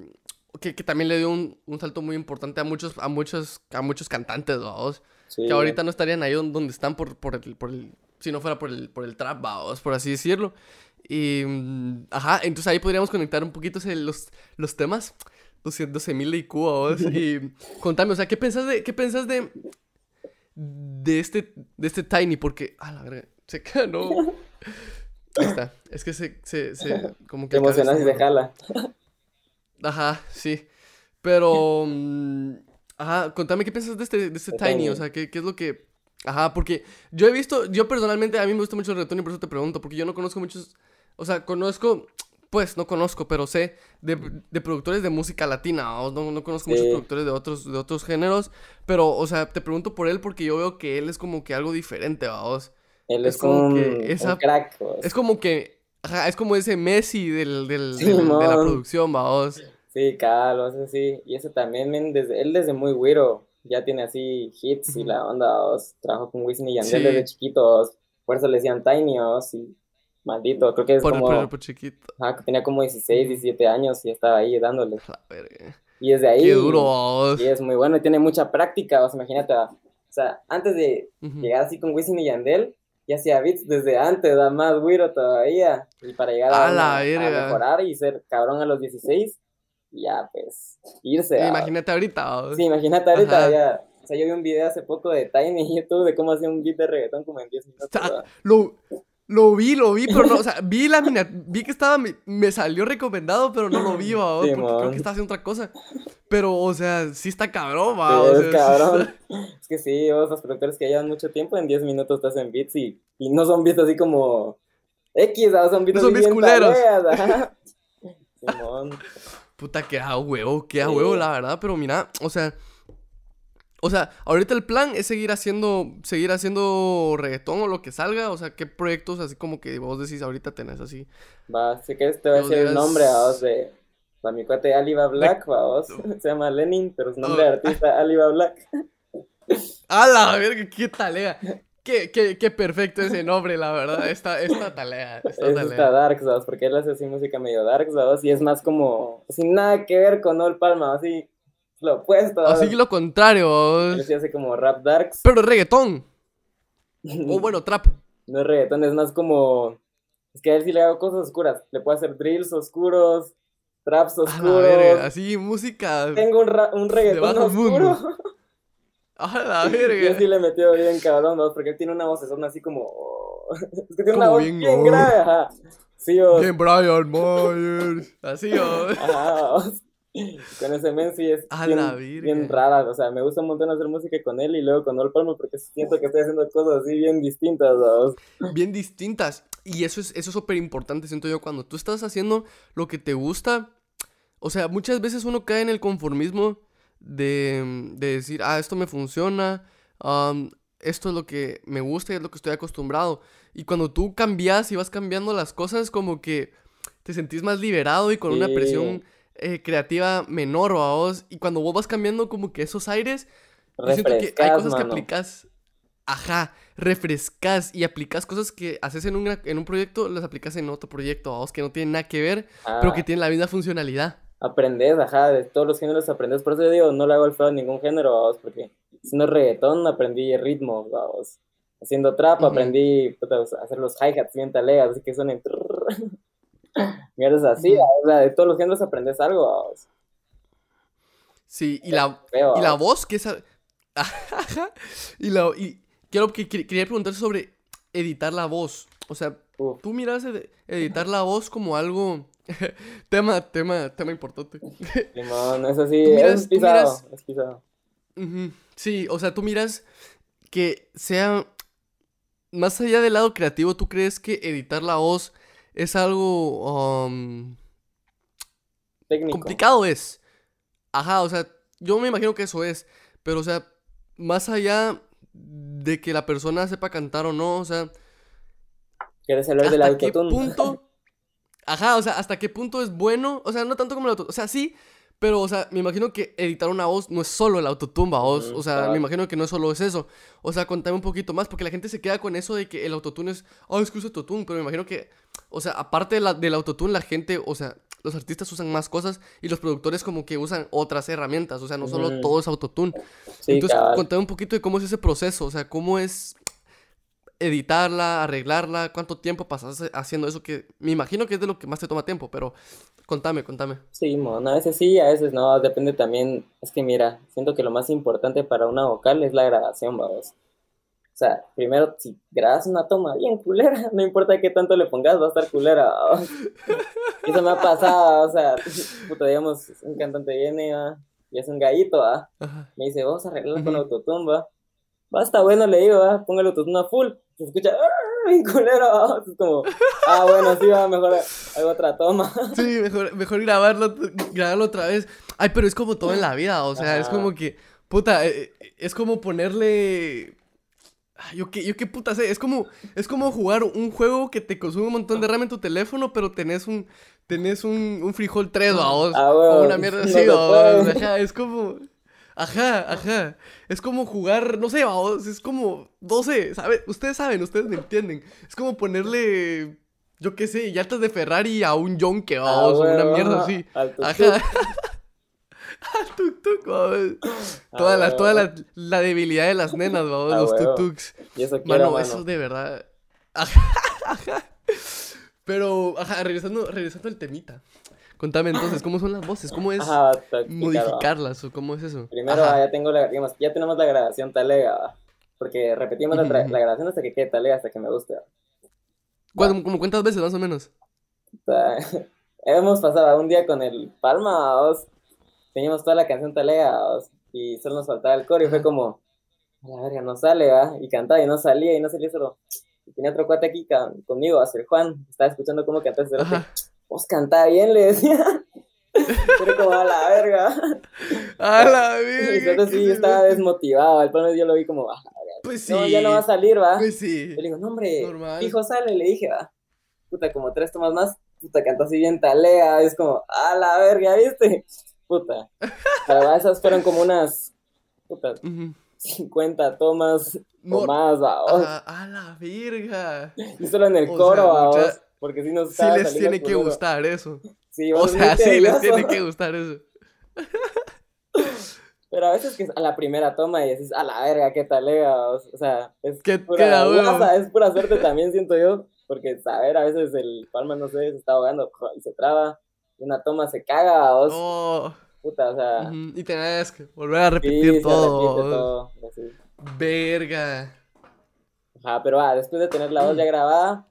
que, que también le dio un, un salto muy importante a muchos, a muchos, a muchos cantantes, vamos. Sí. Que ahorita no estarían ahí don- donde están por, por, el, por el. Si no fuera por el, por el trap, vamos, por así decirlo. Y. mm, Ajá, entonces ahí podríamos conectar un poquito los, los temas. 12 mil de IQ, vamos. Y contame, o sea, ¿qué pensás de. ¿Qué pensás de. De este. De este Tiny? Porque. A la verga. Se no. [laughs] Ahí está. Es que se. se, se como que Te emocionas y se jala. [laughs] Ajá, sí. Pero. [laughs] mm, ajá, contame qué piensas de este, de este. Tiny. O sea, ¿qué, qué es lo que. Ajá, porque yo he visto. Yo personalmente, a mí me gusta mucho el reggaetón y por eso te pregunto. Porque yo no conozco muchos. O sea, conozco. Pues no conozco, pero sé de, de productores de música latina. o No, no conozco muchos productores de otros, de otros géneros. Pero, o sea, te pregunto por él porque yo veo que él es como que algo diferente, vamos. Él Es es, como un, que esa- un crack. pues. Es como que. Ajá, es como ese Messi del, del, Sí, del- de la producción, vamos. Sí, Carlos, ese sí. Y ese también, men, desde, él desde muy güiro ya tiene así hits y la onda, os, trabajó con Wisin y Yandel Sí. desde chiquitos. Por eso le decían Tiny, os, y maldito, creo que es Por, como, por, por chiquito. ajá, que tenía como 16, 17 años y estaba ahí dándole. La verga. Y desde ahí, Qué duro, vos. y es muy bueno y tiene mucha práctica, os, imagínate, o sea, antes de Ujú. llegar así con Wisin y Yandel, ya hacía beats desde antes, da más güiro todavía. Y para llegar A a, la una- a mejorar y ser cabrón a los 16, ya pues, irse. a- Imagínate ahorita, vos. Sí, imagínate ahorita Ajá. ya. O sea, yo vi un video hace poco de Tiny en YouTube de cómo hacía un beat de reggaetón como en 10 minutos. Está- ¿verdad? Lo, lo vi, lo vi, pero no, o sea, vi la mina- vi que estaba, me, me salió recomendado, pero no lo vi, Sí, porque creo que estaba haciendo otra cosa. Pero, o sea, sí está cabrón, va, Sí, o es sea, cabrón. está- [laughs] Es que sí, vos, los productores que llevan mucho tiempo, en 10 minutos te hacen beats y, y no son beats así como X, ¿sabes? son beats No son beats culeros. Simón. [laughs] Puta, que a huevo, que a Sí. huevo, la verdad, pero mira, o sea, O sea, ahorita el plan es seguir haciendo, seguir haciendo reggaetón o lo que salga. O sea, ¿qué proyectos así como que vos decís ahorita tenés así? Va, si quieres te voy a decir el nombre a vos de, para mi cuate Aliba Black, va vos. [laughs] Se llama Lenin, pero su nombre de artista Aliba Black. [laughs] A la verga, qué talea. Qué, qué, qué perfecto ese nombre, la verdad. Esta, esta talea. Esta Es talea. esta Dark, ¿sabes? Porque él hace así música medio dark, ¿sabes? Y es más como, sin nada que ver con All Palma, así, lo opuesto. Así que lo contrario. Él sí hace como rap darks. Pero reggaetón. [laughs] O bueno, trap. No es reggaetón, es más como, es que a él sí le hago cosas oscuras. Le puedo hacer drills oscuros, traps oscuros. verga. Así, música. Tengo un, ra- un reggaetón bajo oscuro. [laughs] A la verga. sí le metió bien cabrón, ¿no? Porque él tiene una voz así como... [laughs] Es que tiene una Como voz bien, bien, grave, ajá. Sí, o... Bien, Brian Myers. Así, o. Ajá, o- [laughs] Con ese men sí es A bien, bien rara, o sea, me gusta un montón hacer música con él y luego con All Palma porque siento que estoy haciendo cosas así bien distintas, ¿sabes? [laughs] bien distintas. Y eso es eso es súper importante, siento yo, cuando tú estás haciendo lo que te gusta. O sea, muchas veces uno cae en el conformismo de, de decir, ah, esto me funciona, am, esto es lo que me gusta y es lo que estoy acostumbrado. Y cuando tú cambias y vas cambiando las cosas, como que te sentís más liberado y con una Sí. presión eh, creativa menor, ¿va vos. Y cuando vos vas cambiando como que esos aires, yo siento que hay cosas que mano. aplicas, ajá, refrescas y aplicas cosas que haces en, una- en un proyecto, las aplicas en otro proyecto, vamos, que no tienen nada que ver, pero Ah, que tienen la misma funcionalidad. Aprendes, ajá, de todos los géneros aprendes. Por eso yo digo, no le hago el feo a ningún género, vamos, porque haciendo reggaetón aprendí ritmo, vamos. Haciendo trap Ujú. aprendí puta, a hacer los hi-hats bien taleas, así que suenen... [laughs] Mierdas así, o sea, de todos los géneros aprendes algo. Sí, y la, Feo, y la voz, que es... a- Ajá, [laughs] y la... Y quiero, que, que- quería preguntar sobre editar la voz. O sea, Uf. tú miras ed- editar la voz como algo... [laughs] tema, tema, tema importante. [laughs] Simón, eso sí, Tú miras- es pisado, miras- es pisado. Sí, o sea, tú miras que sea más allá del lado creativo, ¿tú crees que editar la voz es algo um, Técnico. complicado? Es. Ajá, o sea, yo me imagino que eso es, pero o sea, más allá de que la persona sepa cantar o no, o sea, ¿Quieres hablar del ¿hasta qué autotune? punto? [laughs] Ajá, o sea, ¿hasta qué punto es bueno? O sea, no tanto como el autotune, o sea, sí, pero, o sea, me imagino que editar una voz no es solo el autotune, voz. O sea, me imagino que no solo es eso. O sea, contame un poquito más, porque la gente se queda con eso de que el autotune es, ah, es que usa autotune, pero me imagino que, o sea, aparte de la, del autotune, la gente, o sea, los artistas usan más cosas y los productores como que usan otras herramientas, o sea, no solo todo es autotune. Sí, Entonces, cabal. contame un poquito de cómo es ese proceso, o sea, cómo es editarla, arreglarla, cuánto tiempo pasas haciendo eso que me imagino que es de lo que más te toma tiempo, pero contame, contame. Sí, mon, a veces sí, a veces no, depende también. Es que mira, siento que lo más importante para una vocal es la grabación, vamos. O sea, primero, si grabas una toma bien culera, [laughs] no importa qué tanto le pongas, va a estar culera, [laughs] eso me ha pasado, o sea, [laughs] puta, digamos, un cantante viene, va, y es un gallito, ¿ah? Ajá. Me dice, vamos a arreglarlo con va. Va, está bueno, le digo, va, póngale autotune a full. Se escucha, "Ah, bien culero, va. Es como, ah, bueno, sí, va, mejor hago otra toma. Sí, mejor, mejor grabarlo, grabarlo otra vez. Ay, pero es como todo en la vida, o sea, es como que, puta, eh, eh, es como ponerle... Yo qué, yo qué puta sé, es como, es como jugar un juego que te consume un montón de RAM en tu teléfono, pero tenés un, tenés un, un frijol 3, vamos, Ah, o una mierda [laughs] no así, puedes. ajá, es como, ajá, ajá, es como jugar, no sé, vamos, es como, no sé, ¿sabe? Ustedes saben, ustedes me entienden, es como ponerle, yo qué sé, llantas de Ferrari a un yonke, Ah, vamos, una bueno, mierda [laughs] ajá, así, [laughs] ajá. Al tuk-tuk, vamos. Ah, Toda, la, toda la, la debilidad de las nenas, vamos, Ah, los tuk-tuks. Mano, mano. eso de verdad. [laughs] Ajá, ajá. Pero, ajá, regresando, regresando al temita. Contame entonces, ¿cómo son las voces? ¿Cómo es Ajá, modificarlas o cómo es eso? Primero Ajá. ah, ya tengo la, digamos, ya tenemos la grabación talega. Porque repetimos la, la grabación hasta que quede talega, hasta que me guste. va. ¿Cuándo- como cuántas veces más o menos? O sea, [laughs] hemos pasado un día con el Palma. Teníamos toda la canción talega, vamos, y solo nos faltaba el coro y fue como, a la verga, no sale, va. Y cantaba y no salía y no salía solo. Y tenía otro cuate aquí conmigo, a ser Juan, estaba escuchando cómo cerote. Ajá. Vos cantaba bien, le decía. [laughs] Pero como a la verga. A la Y verga. entonces sí, estaba desmotivado. Al menos yo lo vi como, ah, Pues sí. no, ya no va a salir, va. Pues sí. Yo le digo, no, hombre, Normal. fijo sale, le dije, va. Puta, como tres tomas más, puta, cantó así bien talea, es como, a la verga, ¿viste? Puta. Pero esas fueron como unas, puta, Ujú. 50 tomas No, o más, va. o- A, a la verga. Y solo en el o coro, sea, va, vos, porque si nos Sí les tiene que gustar eso. Sí, O vos sea, sí les tiene que gustar eso. [laughs] Pero a veces que es a la primera toma y dices, a la verga, qué talega, o sea, es Qué- pura qué es pura suerte también, siento yo, porque, saber, a veces el palma, no sé, se está ahogando y se traba, y una toma se caga, o Oh, puta, o sea, Y tenés que volver a sí, repetir se todo. repite todo, así. Verga. Ajá, pero ah, después de tener la voz ya [clears throat] grabada,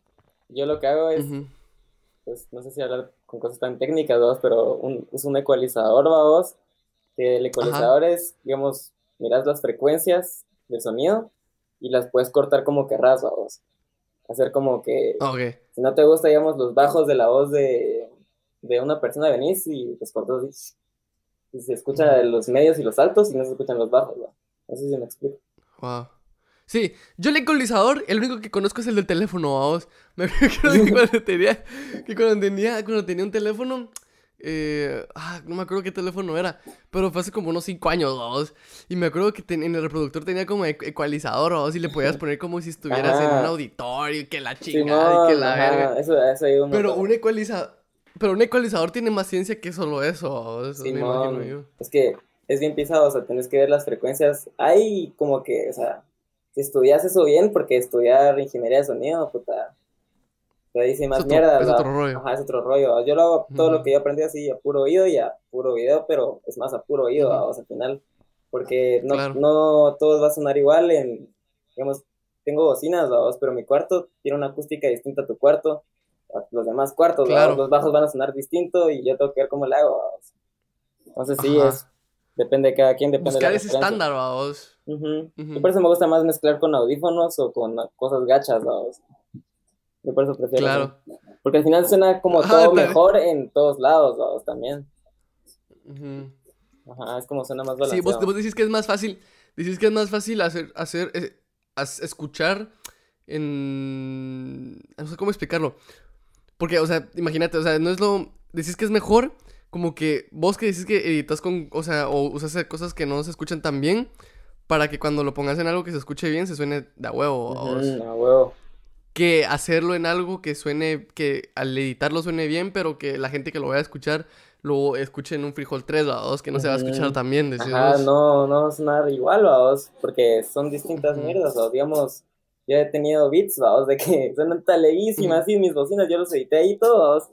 yo lo que hago es, Ujú. pues, no sé si hablar con cosas tan técnicas, vos, pero un, es un ecualizador, vos, que el ecualizador es, digamos, miras las frecuencias del sonido y las puedes cortar como querrás, vos. Hacer como que, Ok. si no te gusta, digamos, los bajos de la voz de, de una persona, venís y los cortas así. Y se escucha los medios y los altos y no se escuchan los bajos, ¿va? No sé si me explico. Wow. Sí, yo el ecualizador, el único que conozco es el del teléfono, vamos. [laughs] Me acuerdo que cuando [laughs] tenía, que cuando tenía, cuando tenía un teléfono, eh, ah, no me acuerdo qué teléfono era, pero fue hace como unos 5 años, vamos. Y me acuerdo que ten- en el reproductor tenía como ecu- ecualizador, vamos, y le podías poner como si estuvieras en un auditorio, y que la chingada, y que la ajá, verga. Eso, eso un Pero montón. un ecualizador, pero un ecualizador tiene más ciencia que solo eso, vamos, me imagino Simón, yo. es que es bien pisado, o sea, tenés que ver las frecuencias. Hay como que, o sea, si estudias eso bien, porque estudiar ingeniería de sonido, puta, te dice más otro- mierda, es otro rollo. Ajá, es otro rollo. Yo lo hago todo lo que yo aprendí así a puro oído y a puro video, pero es más a puro oído. ¿va? o sea, al final, porque no, Claro. no todo va a sonar igual en, digamos, tengo bocinas, ¿va? pero mi cuarto tiene una acústica distinta a tu cuarto, a los demás cuartos. Claro. los bajos van a sonar distinto y yo tengo que ver cómo le hago, ¿va? Entonces sí, Ajá. es, depende de cada quien, depende Buscar de la ese estándar, vamos. Ujú. Ujú. Y por eso me gusta más mezclar con audífonos o con cosas gachas, ¿va? Yo por eso prefiero Claro. Porque al final suena como Ajá, todo mejor en todos lados, ¿va? también. Ujú. Ajá, es como suena más Sí, balanceado. vos, vos decís que es más fácil, decís que es más fácil hacer, hacer, eh, as- escuchar en, no sé cómo explicarlo, porque, o sea, imagínate, o sea, no es lo, decís que es mejor, como que vos que decís que editas con, o sea, o usas cosas que no se escuchan tan bien, para que cuando lo pongas en algo que se escuche bien, se suene de a huevo, Ujú, vos. a huevo. que hacerlo en algo que suene, que al editarlo suene bien, pero que la gente que lo vaya a escuchar lo escuche en un frijol 3 o 2, que no se va a escuchar bien, decís Ajá, no, no va a sonar igual, vamos, porque son distintas mierdas, o digamos, yo he tenido beats, vamos, de que [laughs] suenan taleguísimas, así, mis bocinas, yo los edité ahí todos,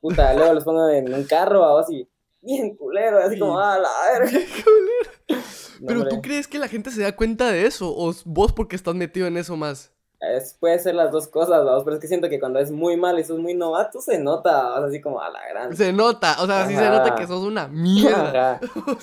puta, luego los pongo en un carro, vamos, y bien culero, así como, ah, la verga. [laughs] No, Pero tú crees que la gente se da cuenta de eso o vos porque estás metido en eso más? Es- puede ser las dos cosas, vamos, pero es que siento que cuando es muy mal y sos muy novato, se nota, vamos, así como a la gran. Se nota, o sea, sí se Ajá. nota que sos una mierda. Ajá. [laughs]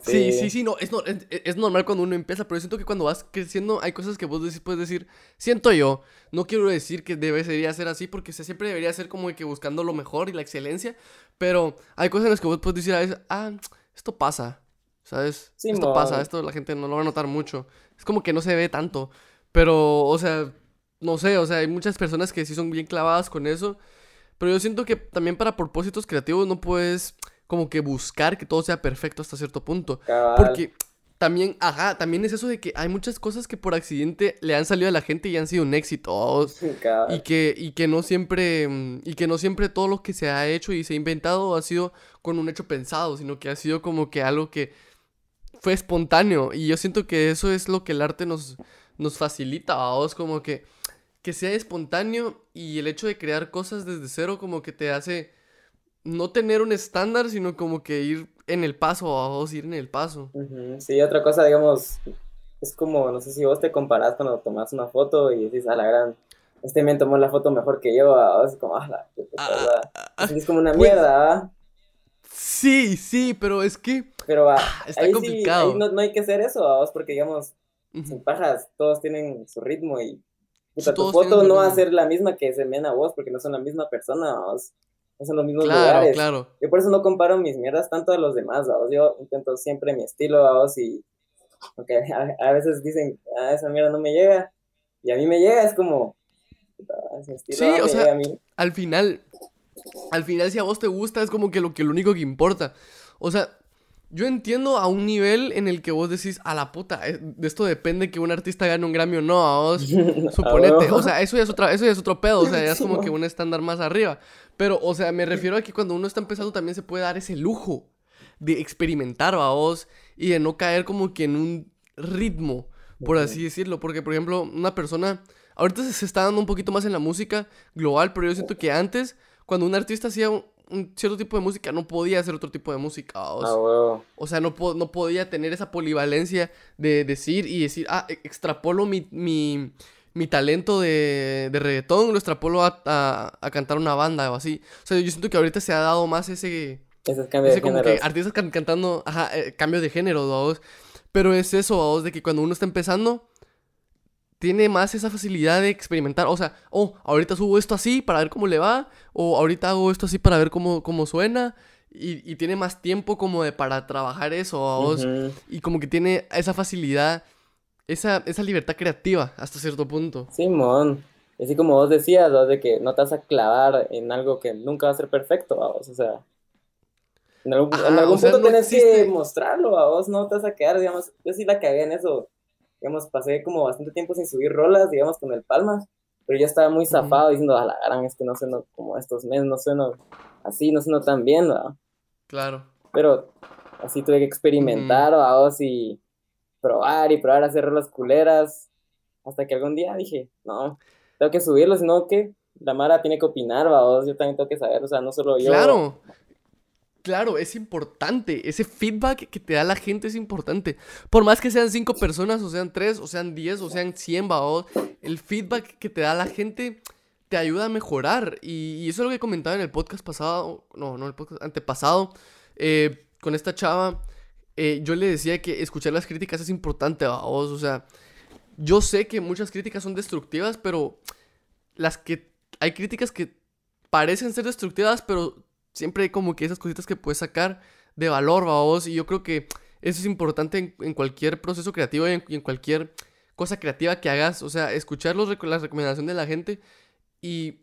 Sí, Sí. sí, sí, no, es, no- es, es normal cuando uno empieza, pero siento que cuando vas creciendo hay cosas que vos decís, puedes decir, siento yo, no quiero decir que debe sería ser así porque se- siempre debería ser como que buscando lo mejor y la excelencia, pero hay cosas en las que vos puedes decir a veces, ah, esto pasa, ¿sabes? esto Simón. pasa, esto la gente no lo va a notar mucho, es como que no se ve tanto, pero, o sea, no sé, o sea, hay muchas personas que sí son bien clavadas con eso, pero yo siento que también para propósitos creativos no puedes como que buscar que todo sea perfecto hasta cierto punto. Cabal. Porque también, ajá, también es eso de que hay muchas cosas que por accidente le han salido a la gente y han sido un éxito. Y que, y que no siempre, mm, y que no siempre todo lo que se ha hecho y se ha inventado ha sido con un hecho pensado, sino que ha sido como que algo que fue espontáneo. Y yo siento que eso es lo que el arte nos, nos facilita, vos como que, que sea espontáneo y el hecho de crear cosas desde cero como que te hace no tener un estándar, sino como que ir en el paso, vos ir en el paso. Sí, otra cosa, digamos, es como, no sé si vos te comparás cuando tomas una foto y dices, a la gran, este men tomó la foto mejor que yo, ah, es como, ah, la puta, Ah, es como una pues- mierda. Sí, sí, pero es que... Pero va, está ahí complicado. sí, ahí no, no hay que hacer eso, ¿va? porque digamos, Sin pajas, todos tienen su ritmo y puta, tu foto no va a ser la misma que ese men a vos, porque no son la misma persona, ¿va? no son los mismos Claro, lugares. claro. Yo por eso no comparo mis mierdas tanto a los demás, ¿vamos? Yo intento siempre mi estilo, ¿vamos? Y aunque a, a veces dicen, ah, esa mierda no me llega, y a mí me llega, es como, puta, ese estilo Sí, o sea, a mí. Al final, al final si a vos te gusta es como que lo que lo único que importa. O sea, yo entiendo a un nivel en el que vos decís, a la puta, eh, de esto depende que un artista gane un Grammy o no, a vos. [laughs] Suponete, o sea, eso ya es otra, eso ya es otro pedo, o sea, ya es como mo. que un estándar más arriba. Pero, o sea, me refiero a que cuando uno está empezando también se puede dar ese lujo de experimentar, a vos, y de no caer como que en un ritmo, por así decirlo. Porque, por ejemplo, una persona, ahorita se- se está dando un poquito más en la música global, pero yo siento que antes, cuando un artista hacía un, un cierto tipo de música, no podía hacer otro tipo de música, vos. Ah. O sea, no, po- no podía tener esa polivalencia de decir y decir, ah, e- extrapolo mi, mi, mi talento de, de reggaetón, lo extrapolo a, a, a cantar una banda o así. O sea, yo siento que ahorita se ha dado más ese, Ese es cambio ese de como género. que artistas can- cantando, ajá, eh, cambio de género. Pero es eso. De que cuando uno está empezando, tiene más esa facilidad de experimentar. O sea, oh, ahorita subo esto así para ver cómo le va, o ahorita hago esto así para ver cómo, cómo suena. Y, y tiene más tiempo como de para trabajar eso, ¿vos? Ujú. Y como que tiene esa facilidad, esa, esa libertad creativa hasta cierto punto. Simón, así como vos decías, ¿no? de que no te vas a clavar en algo que nunca va a ser perfecto, vamos, o sea, en algún, en Ajá, algún o sea, punto tenés que mostrarlo, vos no te vas a quedar, digamos, yo sí la cagué en eso, digamos, pasé como bastante tiempo sin subir rolas, digamos, con el Palmas, pero yo estaba muy zafado diciendo, a la gran, es que no sueno como estos meses, no sueno así, no sueno tan bien, ¿no? Claro. Pero así tuve que experimentar, vamos, y probar y probar hacer rolas culeras. Hasta que algún día dije, no, tengo que subirlo, sino que la Mara tiene que opinar, vamos, yo también tengo que saber, o sea, no solo yo. Claro. Claro, es importante. Ese feedback que te da la gente es importante. Por más que sean cinco personas, o sean tres, o sean diez, o sean cien, vaos, el feedback que te da la gente te ayuda a mejorar. Y, eso es lo que comentaba en el podcast pasado, no, no, el podcast antepasado, eh, con esta chava. eh, yo le decía que escuchar las críticas es importante, vaos. O sea, yo sé que muchas críticas son destructivas, pero las que hay críticas que parecen ser destructivas, pero siempre hay como que esas cositas que puedes sacar de valor, vos. Y yo creo que eso es importante en, en cualquier proceso creativo y en, y en cualquier cosa creativa que hagas. O sea, escuchar los, reco- las recomendaciones de la gente y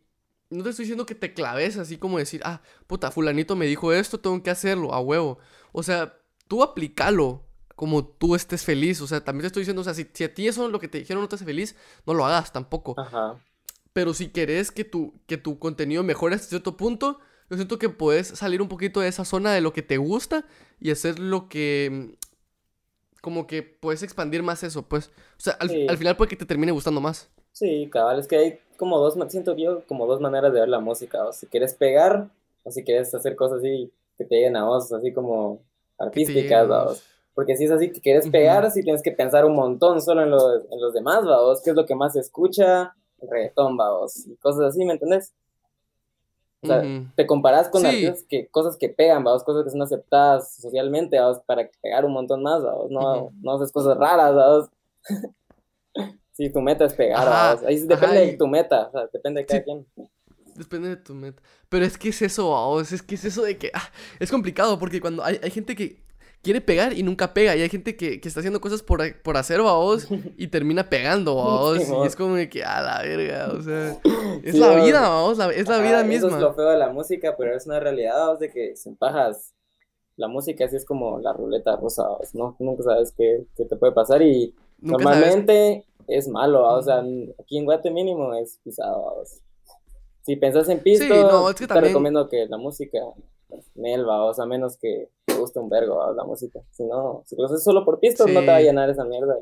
no te estoy diciendo que te claves así como decir, ah, puta, fulanito me dijo esto, tengo que hacerlo, a huevo. O sea, tú aplícalo como tú estés feliz. O sea, también te estoy diciendo, o sea, si, si a ti eso lo que te dijeron no te hace feliz, no lo hagas tampoco. Ajá. Pero si querés que tu, que tu contenido mejore hasta cierto punto, yo siento que puedes salir un poquito de esa zona de lo que te gusta y hacer lo que... mm, Como que puedes expandir más eso, pues. O sea, al, Sí. al final puede que te termine gustando más. Sí, cabal, es que hay como dos, siento yo, como dos maneras de ver la música, o si quieres pegar, o si quieres hacer cosas así que te lleguen a vos, así como artísticas, vamos. Porque si es así que quieres pegar, sí tienes que pensar un montón solo en, lo- en los demás, vamos, qué es lo que más se escucha, el reggaetón, vamos, y cosas así, ¿me entendés? O sea, Ujú. te comparas con Sí. artistas que, cosas que pegan, vamos, cosas que son aceptadas socialmente, vamos, para pegar un montón más, vamos, no, Ujú. no haces cosas raras, vamos. [laughs] Si tu meta es pegar, Ajá, vamos. Ahí depende ajá, de tu meta, o sea, depende de cada Sí. quien. Depende de tu meta. Pero es que es eso, vaos, Es que es eso de que. ah, es complicado porque cuando hay, hay gente que quiere pegar y nunca pega. Y hay gente que, que está haciendo cosas por, por hacer, vaos, [laughs] y termina pegando, vaos. Y es como de que, a la verga, o sea. Es Sí, la vida, vaos, la- es la Ajá, vida Eso misma. es lo feo de la música, pero es una realidad, vamos, de que sin pajas, la música así es como la ruleta rusa, ¿no? Nunca sabes qué, qué te puede pasar y Nunca sabes. normalmente es malo, o sea, aquí en Guate mínimo es pisado, vamos. Si pensás en pisto, Sí, no, es que te también- recomiendo que la música, pues, Nel, vamos, a menos que te guste un vergo, la música. Si no, si lo haces solo por pisto, no te va a llenar esa mierda.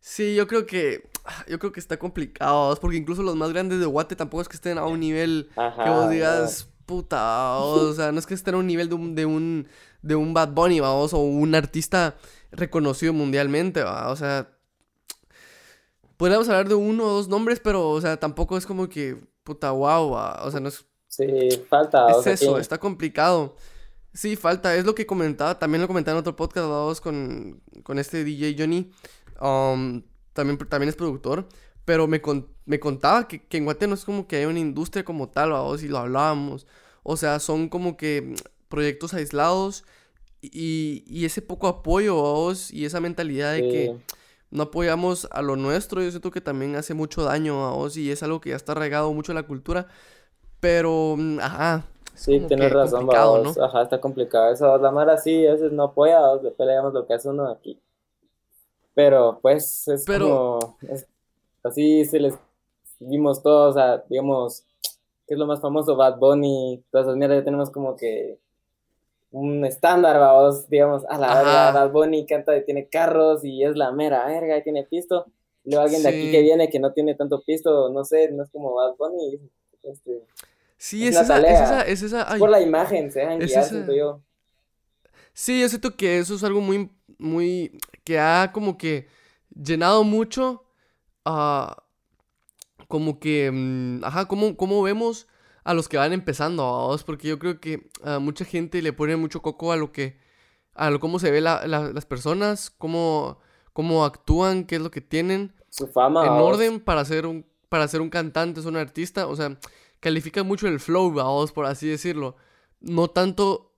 Sí, yo creo que. Yo creo que está complicado, porque incluso los más grandes de Guate tampoco es que estén a un nivel Ajá, que vos no. digas, puta, o sea, no es que estén a un nivel de un, de un, de un Bad Bunny, vamos, o un artista reconocido mundialmente, va, o sea, podríamos hablar de uno o dos nombres, pero, o sea, tampoco es como que, puta, wow, va, o sea, no es, Sí, falta, o es sea, eso, está complicado. Sí, falta, es lo que comentaba, también lo comentaba en otro podcast, vamos, con, con este DJ Johnny, um, también, también es productor, pero me, me contaba que, que, en Guate no es como que hay una industria como tal, o si lo hablábamos. O sea, son como que proyectos aislados y, y ese poco apoyo, vos, y esa mentalidad de que no apoyamos a lo nuestro, yo siento que también hace mucho daño a vos y es algo que ya está arraigado mucho en la cultura. Pero, mm, ajá. Sí, tienes razón, vamos. Ajá, está complicado eso. La Mara sí, a veces no apoya, le peleamos lo que hace uno aquí. Pero, pues, es como. así se les vimos todos, o sea, digamos, ¿qué es lo más famoso? Bad Bunny, todas esas mierdas, ya tenemos como que un estándar, vamos, digamos, a la verdad, Bad Bunny canta y tiene carros y es la mera verga y tiene pisto. Luego alguien de aquí que viene que no tiene tanto pisto, no sé, no es como Bad Bunny. Este, sí, es, esa, es, esa, es esa, por la imagen, se dejan guiar, siento yo. Sí, yo siento que eso es algo muy, muy, que ha como que llenado mucho, uh, como que, mm, ajá, como, como vemos a los que van empezando, vos, porque yo creo que a mucha gente le pone mucho coco a lo que, a lo cómo se ve las personas, cómo, cómo actúan, qué es lo que tienen. Su fama. En orden para ser un, para ser un cantante, es un artista, o sea, califica mucho el flow, por así decirlo. No tanto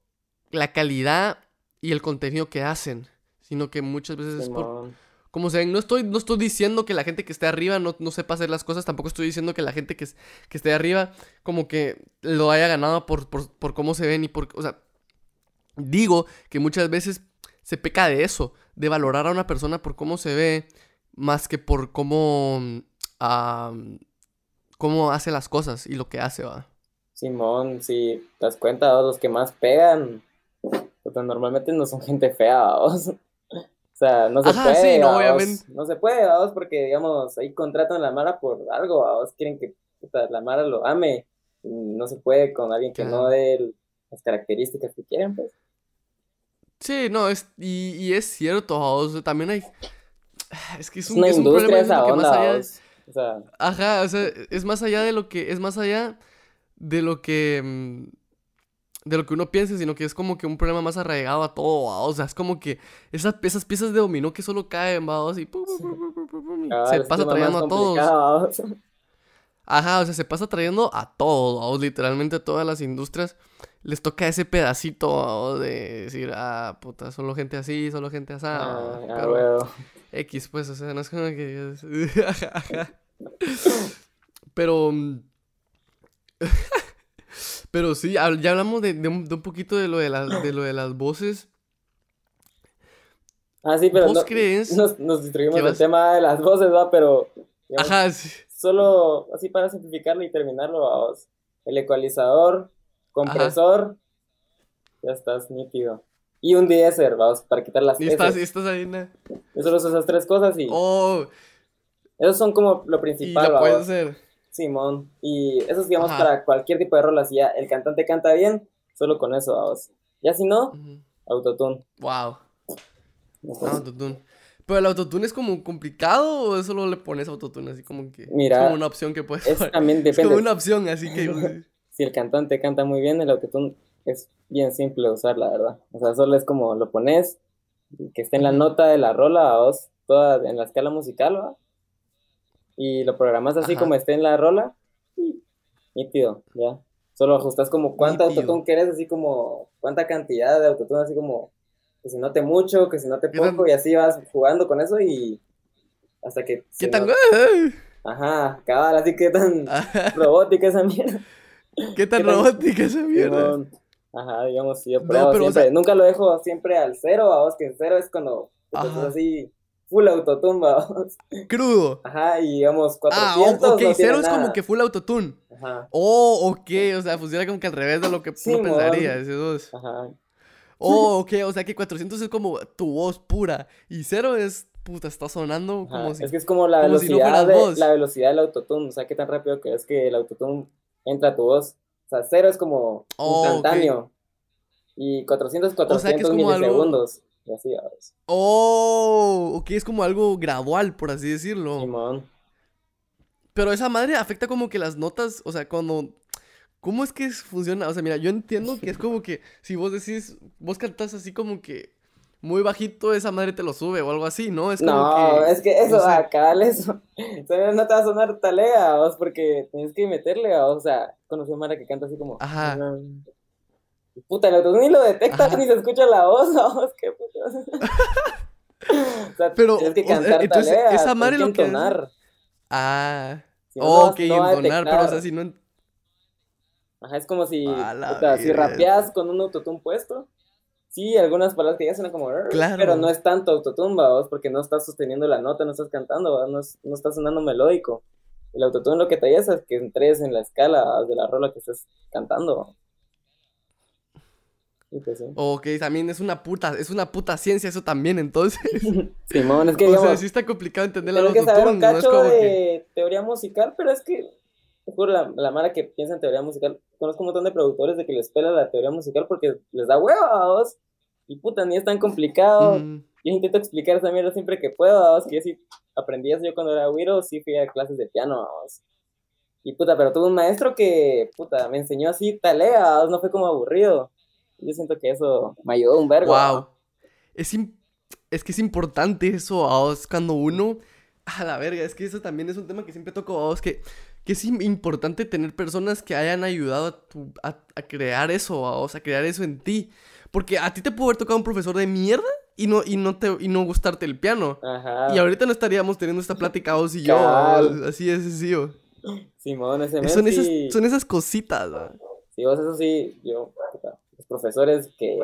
la calidad y el contenido que hacen, sino que muchas veces es por como se ven, no estoy, no estoy diciendo que la gente que esté arriba no, no sepa hacer las cosas, tampoco estoy diciendo que la gente que, que esté arriba como que lo haya ganado por, por, cómo se ven y por... O sea, digo que muchas veces se peca de eso, de valorar a una persona por cómo se ve, más que por cómo... cómo hace las cosas y lo que hace, va. Simón, si te das cuenta, los que más pegan, pues normalmente no son [laughs] gente fea, ¿vos? O sea, no se puede. no, obviamente. No se puede, vamos, porque, digamos, ahí contratan a la Mara por algo, vamos, quieren que la Mara lo ame. No se puede con alguien que no dé las características que quieren, pues. Sí, no, es, y, y es cierto, vamos, también hay. Es que es un, es un problema esa que más allá. O sea... Ajá, o sea, es más allá de lo que. Es más allá de lo que. Mm, de lo que uno piensa, sino que es como que un problema más arraigado a todo, o sea, es como que esas, esas piezas de dominó que solo caen, ¿va? y, se pasa trayendo a todos. [laughs] Ajá, o sea, se pasa trayendo a todos, literalmente a todas las industrias les toca ese pedacito de decir, ah, puta, solo gente así, solo gente así. Ah, pero X, pues, o sea, no es como que... [laughs] pero... Mm, [laughs] pero sí, ya hablamos de, un, poquito de lo de, las, de lo de las voces. Ah, sí, pero no, nos, nos distribuimos del tema de las voces, ¿va? Pero... Ajá, sí. Solo, así para simplificarlo y terminarlo, vamos. El ecualizador, compresor, ya estás nítido. Y un deesser, vamos, para quitar las y estás, estás ahí, ¿no? Solo esas tres cosas y... Oh. Esos son como lo principal, y ya puede ser. Simón. Y eso es, digamos, para cualquier tipo de rol. Así ya el cantante canta bien, solo con eso, vamos. Ya si no, autotune. Wow. autotune. Pero el autotune es como complicado o solo le pones autotune así como que Mira, es como una opción que puedes es, [laughs] también depende. Es como una opción, así que [laughs] si el cantante canta muy bien, el autotune es bien simple de usar, la verdad. O sea, solo es como lo pones que esté en la nota de la rola, vos, toda en la escala musical, ¿va? y lo programas así como esté en la rola y nítido, ya. Solo ajustas como cuánto autotune quieres, así como cuánta cantidad de autotune, así como que se note mucho, que se note poco, y así vas jugando con eso y hasta que... ¿Qué tan... Ajá, cabal, así que tan [laughs] robótica esa mierda. ¿Qué tan robótica esa mierda? Ajá, digamos, yo pruebo siempre, nunca lo dejo siempre al cero, a vos que cero es cuando estás así full autotune, [laughs] Crudo. Ajá, y digamos 400 Ah, ok, cero es como que full autotune. Ajá. Oh, ok, o sea, funciona como que al revés de lo que uno pensaría, dos. Ajá. Oh, ok, o sea que 400 es como tu voz pura y cero es, puta, está sonando como si... Es que es como la velocidad, de, la velocidad del autotune, o sea, qué tan rápido que es que el autotune entra tu voz. O sea, cero es como oh, instantáneo. Y 400, 400 o sea, es milisegundos. Y así, Oh, ok, es como algo gradual, por así decirlo. Pero esa madre afecta como que las notas, o sea, cuando... ¿Cómo es que funciona? O sea, mira, yo entiendo que es como que si vos decís, vos cantás así como que muy bajito, esa madre te lo sube o algo así, ¿no? Es como No, que, es que eso, no sé. acá, eso. [laughs] O sea, no te va a sonar talega, vos, porque tienes que meterle, vos, o sea, conocí a Mara que canta así como. Ajá. Puta, el ni lo detecta, Ajá. ni se escucha la voz, [laughs] vos, qué puta. [laughs] O sea, Pero, tienes que o cantar entonces, talega, esa madre lo que entonar. Ah, Si no, ok, no entonar, pero o sea, si no... Ajá, es como si, puta, si rapeas con un autotune puesto. Sí, algunas palabras que ya suenan como. Claro. Pero no es tanto autotune, vos, porque no estás sosteniendo la nota, no estás cantando, no, es- no estás sonando melódico. El autotune lo que te ayuda es que entres en la escala de la rola que estés cantando. Pues sí. Ok, también es una puta, es una puta ciencia eso también, entonces. [laughs] Simón, es que [laughs] o sea, sí está complicado entender la que saber un no es como de que... teoría musical, pero es que, juro, la, la mara que piensa en teoría musical, conozco un montón de productores de que les pela la teoría musical porque les da huevos. Y puta, ni es tan complicado. Mm, Yo intento explicar esa mierda siempre que puedo, vamos, que yo sí aprendí eso yo cuando era güiro, sí fui a clases de piano, vamos. Y puta, pero tuve un maestro que, puta, me enseñó así talea, vamos, no fue como aburrido. Yo siento que eso me ayudó un vergo. wow. Es, que es importante eso, a vos, cuando uno... A la verga, es que eso también es un tema que siempre toco a vos, que, que es im- importante tener personas que hayan ayudado a, tu- a, a crear eso, a vos, a crear eso en ti. Porque a ti te puede haber tocado un profesor de mierda y no, y no, te, y no gustarte el piano. Ajá. Y ahorita no estaríamos teniendo esta plática vos y yo, así de sencillo. Simón, ese mes Son esas, sí- son esas cositas, ¿va? Sí, vos eso sí, yo, los profesores que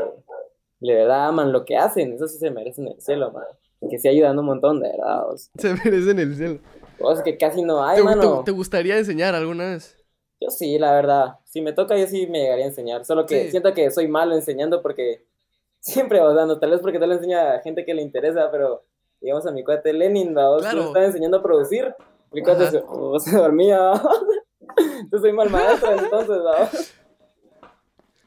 de verdad aman lo que hacen, eso sí se merecen el cielo, man. Que sí ayudan un montón, de verdad, vos. Se merecen el cielo. Vos que casi no hay, ¿Te, mano. te- te gustaría enseñar alguna vez? Yo sí, la verdad. Si me toca, yo sí me llegaría a enseñar. Solo que Sí. siento que soy malo enseñando porque [laughs] siempre, o sea, no, tal vez porque tal vez enseña a gente que le interesa, pero digamos a mi cuate Lenin, ¿va? vos Claro. me estaba enseñando a producir. Mi cuate se, o se dormía. [laughs] Yo soy mal maestro, entonces, ¿va?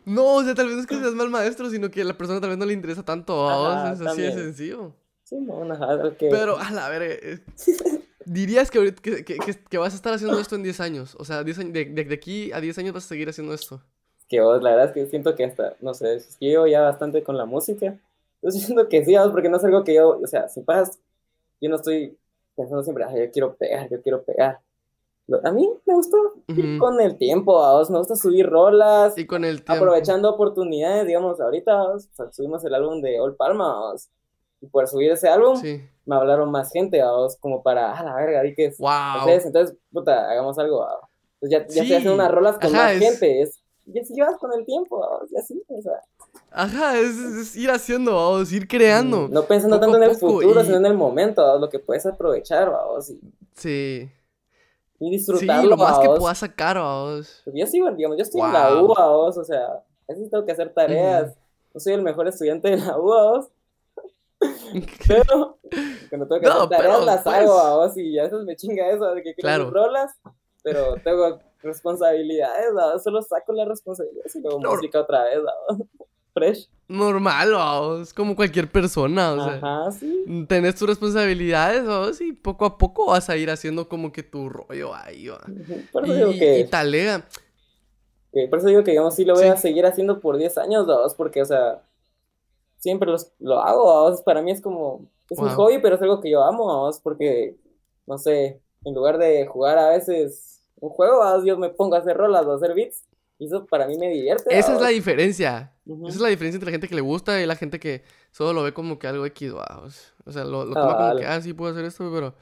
No, o sea, tal vez no es que seas mal maestro, sino que a la persona tal vez no le interesa tanto a vos, Ajá, es así de sencillo. Sí, no, el que... Pero, a la verga, eh, [laughs] dirías que, que, que- que- vas a estar haciendo esto en 10 años. O sea, 10 años, de, de- de aquí a 10 años vas a seguir haciendo esto. que vos, la verdad es que siento que hasta, no sé, es que llevo ya bastante con la música. Entonces [laughs] siento que sí, porque no es algo que yo, o sea, sin paz, yo no estoy pensando siempre, "Ay, yo quiero pegar, yo quiero pegar. A mí me gusta ir Ujú. con el tiempo, vamos, me gusta subir rolas, Y con el tiempo. aprovechando oportunidades, digamos, ahorita, vamos, o sea, subimos el álbum de All Palma, vamos, y por subir ese álbum, Sí. me hablaron más gente, vamos, como para, a la verga, di que es, Wow. entonces, entonces, puta, hagamos algo, vamos. Entonces ya, ya estoy Sí, haciendo unas rolas con ajá, más es- gente, es, y así llevas con el tiempo, vamos, y así, o sea. Ajá, es, es ir haciendo, vamos, ir creando. Mm, No pensando poco tanto en a el futuro, y- sino en el momento, ¿vamos? lo que puedes aprovechar, vamos, y, Sí. y Sí, disfrutarlo, lo más que puedas sacar, vamos. Porque Yo sigo, digamos, yo estoy en la. U, vamos, o sea, a veces tengo que hacer tareas. No soy el mejor estudiante de la U, vamos, [laughs] pero [laughs] cuando tengo que No, hacer tareas pero, las pues. hago, vamos, y a veces me chinga eso de que quiero Claro. rolas, pero tengo responsabilidades, vamos, solo saco las responsabilidades y luego No. música otra vez, vamos. [laughs] Fresh. Normal, vamos, como cualquier persona, o sea. Ajá, sí. Tenés tus responsabilidades, vamos, y poco a poco vas a ir haciendo como que tu rollo ahí, va. Por eso Y, digo que... y talega. Que por eso digo que, digamos, sí lo voy Sí. a seguir haciendo por 10 años, dos, porque, o sea, siempre los, lo hago, dos, para mí es como, es un Wow. hobby, pero es algo que yo amo, dos, porque, no sé, en lugar de jugar a veces un juego, dos, yo me pongo a hacer rolas o a hacer beats, y eso para mí me divierte, Esa es la diferencia. Esa es la diferencia entre la gente que le gusta y la gente que solo lo ve como que algo X, vamos. O sea, lo, lo toma como que, ah, sí puedo hacer esto, pero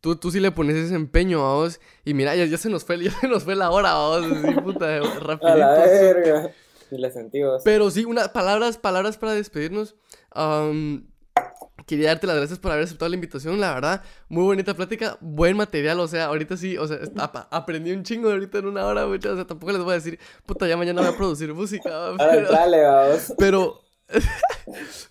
tú, tú sí le pones ese empeño, vamos. Y mira, ya, ya se nos fue, [laughs] ya se nos fue la hora, vamos. Así, puta, [laughs] A la rapidito. verga. Y le sentí, vos. Pero sí, unas palabras, palabras para despedirnos. Am, quería darte las gracias por haber aceptado la invitación, la verdad. Muy bonita plática, buen material, o sea, ahorita sí, o sea, ap- aprendí un chingo ahorita en una hora, muchachos. O sea, tampoco les voy a decir, puta, ya mañana voy a producir música, [laughs] [laughs] pero, dale, vamos. [laughs] pero,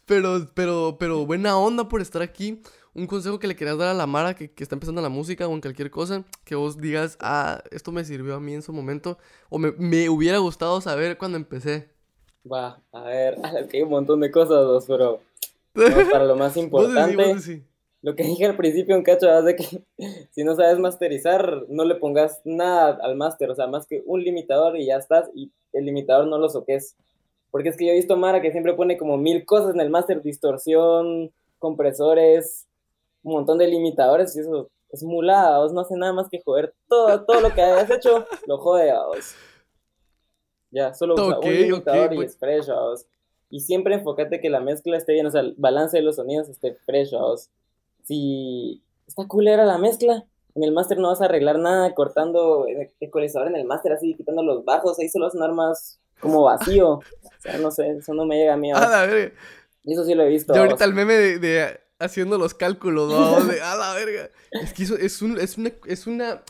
pero, pero, pero buena onda por estar aquí. Un consejo que le querías dar a la Mara que, que está empezando la música o en cualquier cosa, que vos digas, ah, esto me sirvió a mí en su momento, o me, me hubiera gustado saber cuando empecé. Va, a ver, [laughs] es que hay un montón de cosas, pero para lo más [laughs] Vos importante. vos. Lo que dije al principio, un cacho, es de que [laughs] si no sabes masterizar, no le pongas nada al máster, o sea, más que un limitador y ya estás, y el limitador no lo soques, Porque es que yo he visto Mara que siempre pone como mil cosas en el máster, distorsión, compresores, un montón de limitadores y eso es mulada, vos no hace nada más que joder todo, todo lo que hayas hecho, lo jode a vos. Ya, solo usa un limitador y pues es fresh a vos. Y siempre enfócate que la mezcla esté bien, o sea, el balance de los sonidos esté fresh a vos. Si está culera la mezcla, en el máster no vas a arreglar nada cortando el ecualizador en el máster así, quitando los bajos, ahí solo va a sonar más como vacío. o sea, no sé, eso no me llega a mí. A. Y eso sí lo he visto. Yo ahorita el meme de, haciendo los cálculos, ¿no? [laughs] De, a la verga. Es que eso es, un, es, una, es una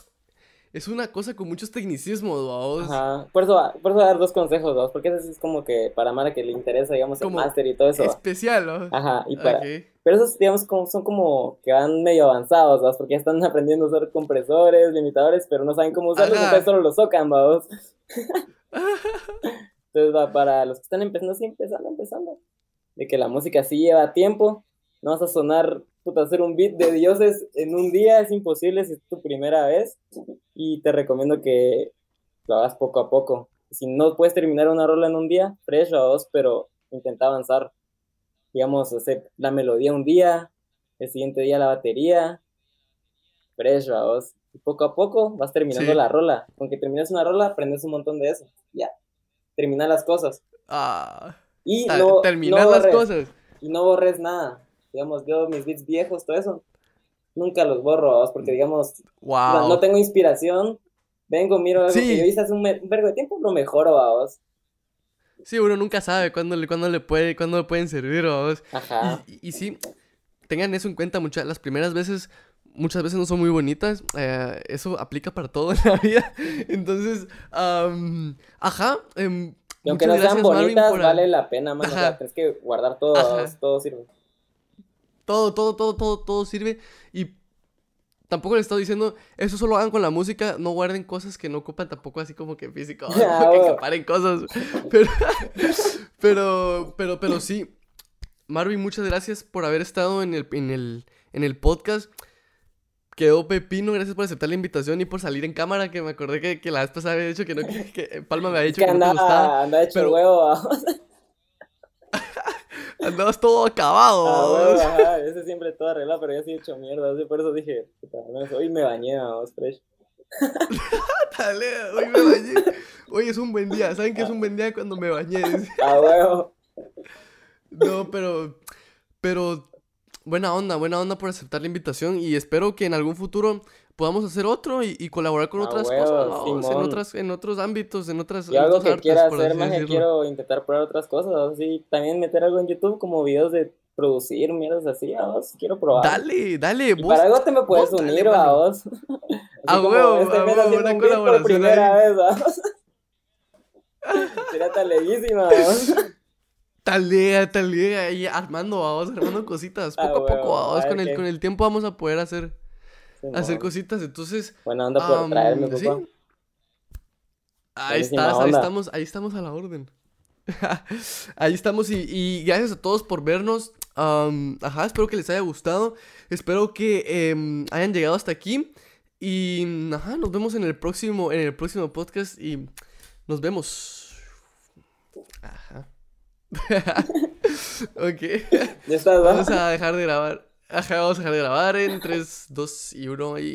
es una cosa con muchos tecnicismos, vos. Ajá. Por eso, por eso dar dos consejos, vos. Porque eso es como que para Mara que le interesa, digamos, el máster y todo eso. Especial, ¿no? Ajá. Y para... Pero esos, digamos, como, son como que van medio avanzados, ¿vos? Porque ya están [laughs] aprendiendo a usar compresores, limitadores, pero no saben cómo usarlos, entonces solo los tocan, vos. [laughs] entonces, va, para los que están empezando, sí, empezando, empezando. De que la música sí lleva tiempo. No vas a sonar puta, hacer un beat de dioses en un día es imposible si es tu primera vez. Y te recomiendo que lo hagas poco a poco. Si no puedes terminar una rola en un día, fresh o dos, pero intenta avanzar. Digamos, hacer la melodía un día, el siguiente día la batería, fresh o dos. Y poco a poco vas terminando la rola. Con que termines una rola, aprendes un montón de eso. Ya. Termina las cosas. Ah. Y no, terminar las cosas. Y no borres nada digamos, yo mis beats viejos, todo eso, nunca los borro, porque digamos, no, tengo inspiración, vengo, miro algo que yo hice hace un, vergo de tiempo, lo mejoro, vos. Sí, uno nunca sabe cuándo le, cuándo le, puede, cuándo le pueden servir, vos. Ajá. Y, sí, tengan eso en cuenta, muchas, las primeras veces muchas veces no son muy bonitas. Eh, eso aplica para todo en la [laughs] vida. Entonces, ajá. Em, y aunque no sean bonitas, vale la pena, man. tienes que guardar todo, todo sirve. Todo, todo, todo, todo, todo sirve. Y tampoco le estoy diciendo, eso solo hagan con la música, no guarden cosas que no ocupan tampoco así como que físico, [laughs] ah, que acaparen cosas. [laughs] Pero, pero, pero, pero sí. Marvin, muchas gracias por haber estado en el, en el, en el podcast. Quedó pepino, gracias por aceptar la invitación y por salir en cámara, que me acordé que, que la vez pasada había dicho que no, que, Palma me había dicho que, no te gustaba. Anda hecho pero... huevo, [laughs] Andabas todo acabado. Ah, ese siempre todo arreglado, pero ya sí he hecho mierda. Por eso dije, hoy me bañé, vamos, fresh. [laughs] Dale, hoy me bañé. Hoy es un buen día. ¿Saben que es un buen día cuando me bañé? [laughs] Ah, huevo. No, pero. Pero. Buena onda, buena onda por aceptar la invitación. Y espero que en algún futuro podamos hacer otro y, colaborar con otras cosas, en otras, en otros ámbitos, en otras. Y algo que quiera hacer más, quiero intentar probar otras cosas, así también meter algo en YouTube como videos de producir, mierdas así, a vos, quiero probar. Dale, dale, y para algo te me puedes unir, a vos. A huevo, este a huevo, una colaboración. Por primera vez, vos. Será tan leguísima, vos. Talea, talea, y armando, vamos, armando cositas, poco a, poco, vamos, con el, con el tiempo vamos a poder hacer hacer cositas. Entonces. Buena onda por traerme, Ahí estás, ahí estamos, ahí estamos a la orden. [laughs] ahí estamos y, gracias a todos por vernos. ajá, espero que les haya gustado. Espero que em, hayan llegado hasta aquí. Y ajá, nos vemos en el próximo, en el próximo podcast y nos vemos. Ajá. [laughs] ok. Ya está, Vamos a dejar de grabar. Ajá, vamos a dejar de grabar en 3, 2 y 1 y...